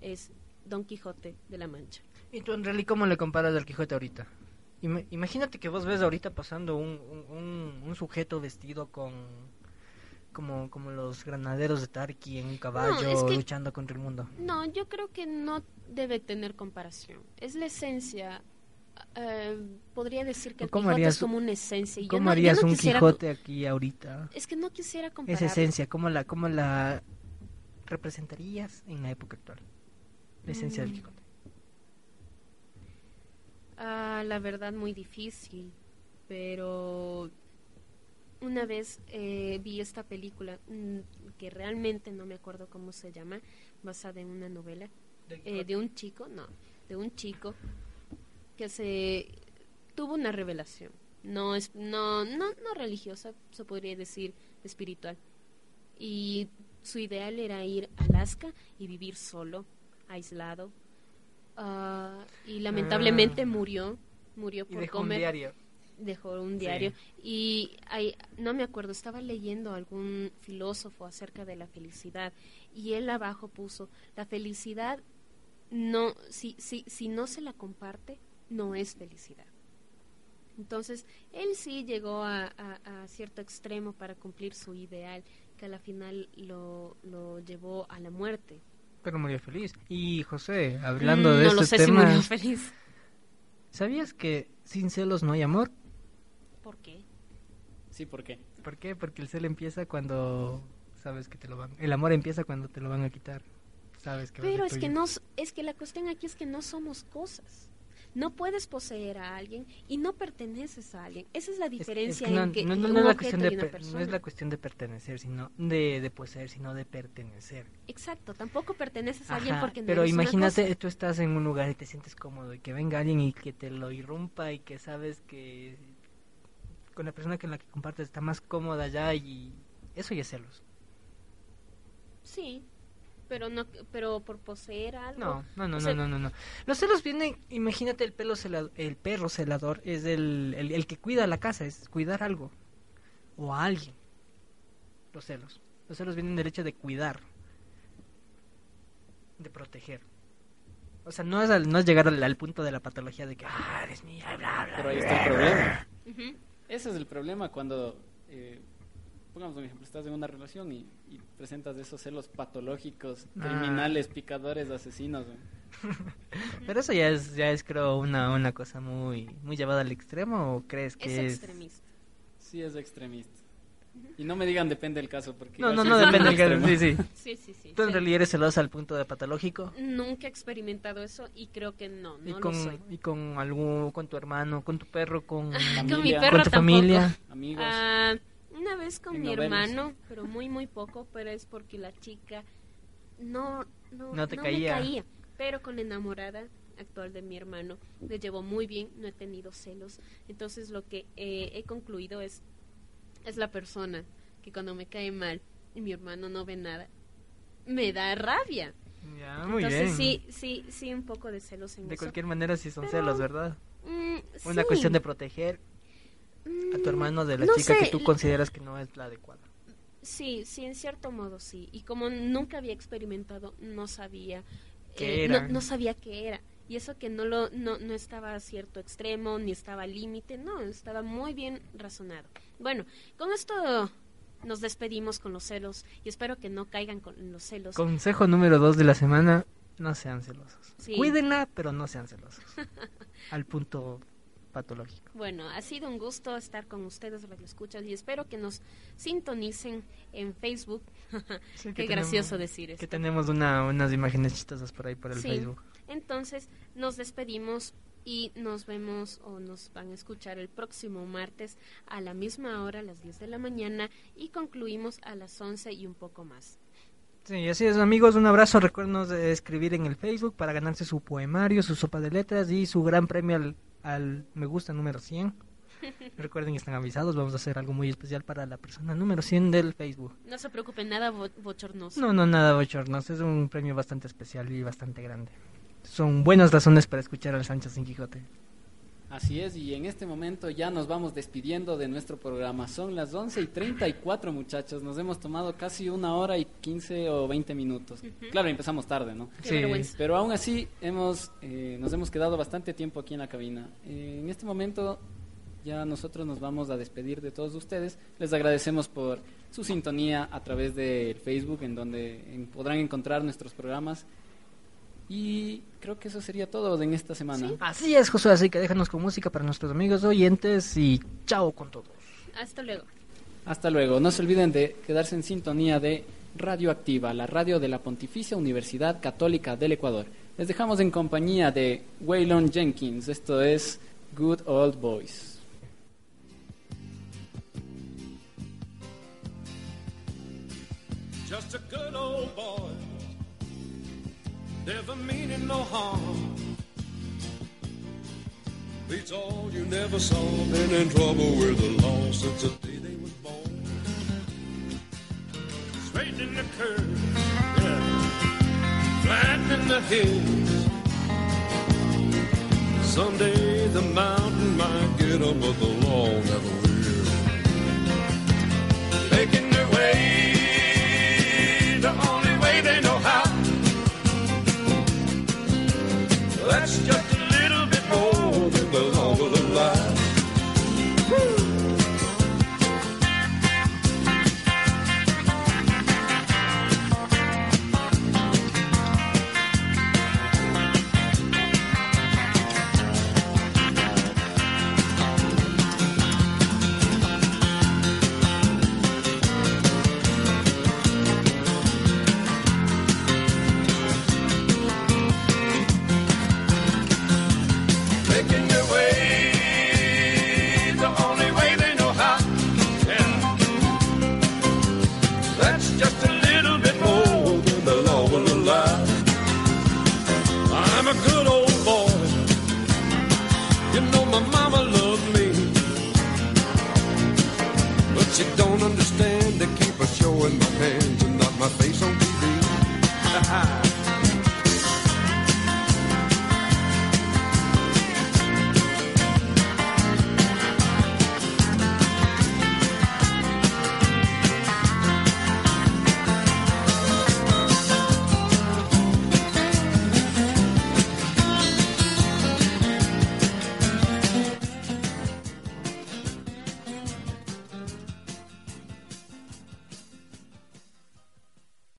es Don Quijote de la Mancha. ¿Y tú, Enreli, cómo le comparas al Quijote ahorita? Ima- imagínate que vos ves ahorita pasando un, un- un sujeto vestido con... Como, como los granaderos de Tarki en un caballo es que- luchando contra el mundo. No, yo creo que no debe tener comparación. Es la esencia. eh, podría decir que el ¿Cómo Quijote harías es como una esencia. ¿Cómo no- harías no un quisiera- Quijote aquí ahorita? Es que no quisiera Esa comparar. esencia, ¿cómo la, ¿cómo la representarías en la época actual? La esencia del Mm. Quijote. Ah, la verdad muy difícil, pero una vez eh, vi esta película mm, que realmente no me acuerdo cómo se llama, basada en una novela eh, de un chico, no, de un chico que se tuvo una revelación, no es, no, no, no religiosa, se podría decir espiritual, y su ideal era ir a Alaska y vivir solo, aislado, Ah, y lamentablemente Ah. murió, murió Y por un comer. diario. Dejó un diario y hay, no me acuerdo, estaba leyendo algún filósofo acerca de la felicidad y él abajo puso, la felicidad no, si, si, si no se la comparte, no es felicidad. Entonces, él sí llegó a, a- a cierto extremo para cumplir su ideal, que a la final lo, lo llevó a la muerte. Pero murió feliz. Y José, hablando Mm, de no lo este sé si tema, murió feliz. ¿sabías que sin celos no hay amor? ¿Por qué? Sí, ¿por qué? ¿Por qué? Porque el celo empieza cuando sabes que te lo van. El amor empieza cuando te lo van a quitar. Sabes que va a Pero es que no, es que la cuestión aquí es que no somos cosas. No puedes poseer a alguien y no perteneces a alguien. Esa es la Es- es diferencia que no, en que no- no un es la cuestión de una per- no es la cuestión de pertenecer, sino de, de poseer, sino de pertenecer. Exacto, tampoco perteneces a alguien porque no pero eres una imagínate, cosa. tú estás en un lugar y te sientes cómodo y que venga alguien y que te lo irrumpa y que sabes que con la persona con la que compartes está más cómoda ya y eso ya es celos. Sí, pero no, pero por poseer algo. No, no, no, O no, sea, no, no, no. Los celos vienen, imagínate el pelo cela- el perro celador es el, el, el que cuida la casa, es cuidar algo o a alguien. Los celos. Los celos vienen del hecho de cuidar, de proteger. O sea, no es, al- no es llegar al, al punto de la patología de que, ah, eres mía, bla, bla. Pero ahí está el problema. Ujú. Ese es el problema cuando, eh, pongamos un ejemplo, estás en una relación y, y presentas esos celos patológicos, Ah. criminales, picadores, asesinos. ¿no? Pero eso ya es, ya es creo, una, una cosa muy, muy llevada al extremo o crees Es que es... extremista. Sí es extremista. Y no me digan depende del caso, porque... No, no, no es depende del caso, sí, sí. Sí, sí, sí. Tú en sí. realidad eres celosa al punto de patológico. Nunca he experimentado eso y creo que no, y no con lo soy. y con algún con tu hermano con tu perro con Con mi Familia. perro con tu tampoco. familia Amigos. Ah, una vez con En mi novelas. hermano, pero muy muy poco, pero es porque la chica no no, No te me caía. caía. Pero con la enamorada actual de mi hermano le llevo muy bien, no he tenido celos. Entonces lo que eh, he concluido es es la persona que cuando me cae mal y mi hermano no ve nada me da rabia. ya muy Entonces bien sí sí sí un poco de celos en de eso. cualquier manera sí son Pero- celos verdad Mm, una sí. cuestión de proteger a tu Mm, hermano de la no chica que tú consideras que no es la adecuada Sí, sí, en cierto modo sí. Y como nunca había experimentado, no sabía ¿Qué eh, no, era? no sabía qué era. Y eso que no lo no, no estaba a cierto extremo ni estaba al límite, no, estaba muy bien razonado. Bueno, con esto nos despedimos con los celos y espero que no caigan con los celos. consejo número dos de la semana no sean celosos Sí. cuídenla pero no sean celosos al punto patológico Bueno, ha sido un gusto estar con ustedes, Escuchas, y espero que nos sintonicen en Facebook. Sí, Qué que gracioso tenemos- decir que esto. tenemos una, unas imágenes chistosas por ahí por el Sí. Facebook Entonces, nos despedimos y nos vemos o nos van a escuchar el próximo martes a la misma hora, a las 10 de la mañana, y concluimos a las 11 y un poco más. Sí, así es, amigos. Un abrazo. Recuerden de escribir en el Facebook para ganarse su poemario, su sopa de letras y su gran premio al, al me gusta número 100. Recuerden que están avisados. Vamos a hacer algo muy especial para la persona número 100 del Facebook. No se preocupen, nada bo- bochornoso. No, no, nada bochornoso. Es un premio bastante especial y bastante grande. Son buenas razones para escuchar al Sánchez sin Quijote. Así es, y en este momento ya nos vamos despidiendo de nuestro programa. Son las 11 y 34, muchachos. Nos hemos tomado casi una hora y 15 o 20 minutos. Claro, empezamos tarde, ¿no? Sí. Pero aún así hemos, eh, nos hemos quedado bastante tiempo aquí en la cabina. Eh, en este momento ya nosotros nos vamos a despedir de todos ustedes. Les agradecemos por su sintonía a través del Facebook, en donde podrán encontrar nuestros programas. Y creo que eso sería todo en esta semana. Así es, Josué. Así que déjanos con música para nuestros amigos oyentes y chao con todos. Hasta luego. Hasta luego. No se olviden de quedarse en sintonía de Radioactiva, la radio de la Pontificia Universidad Católica del Ecuador. Les dejamos en compañía de Waylon Jenkins. Esto es Good Old Boys. never meaning no harm. Beats all you never saw. Been in trouble with the law since the day they was born. Straightening the curves, yeah. flattening the hills. Someday the mountain might get up, but the law never will. Making their way. That's just a little bit more than the long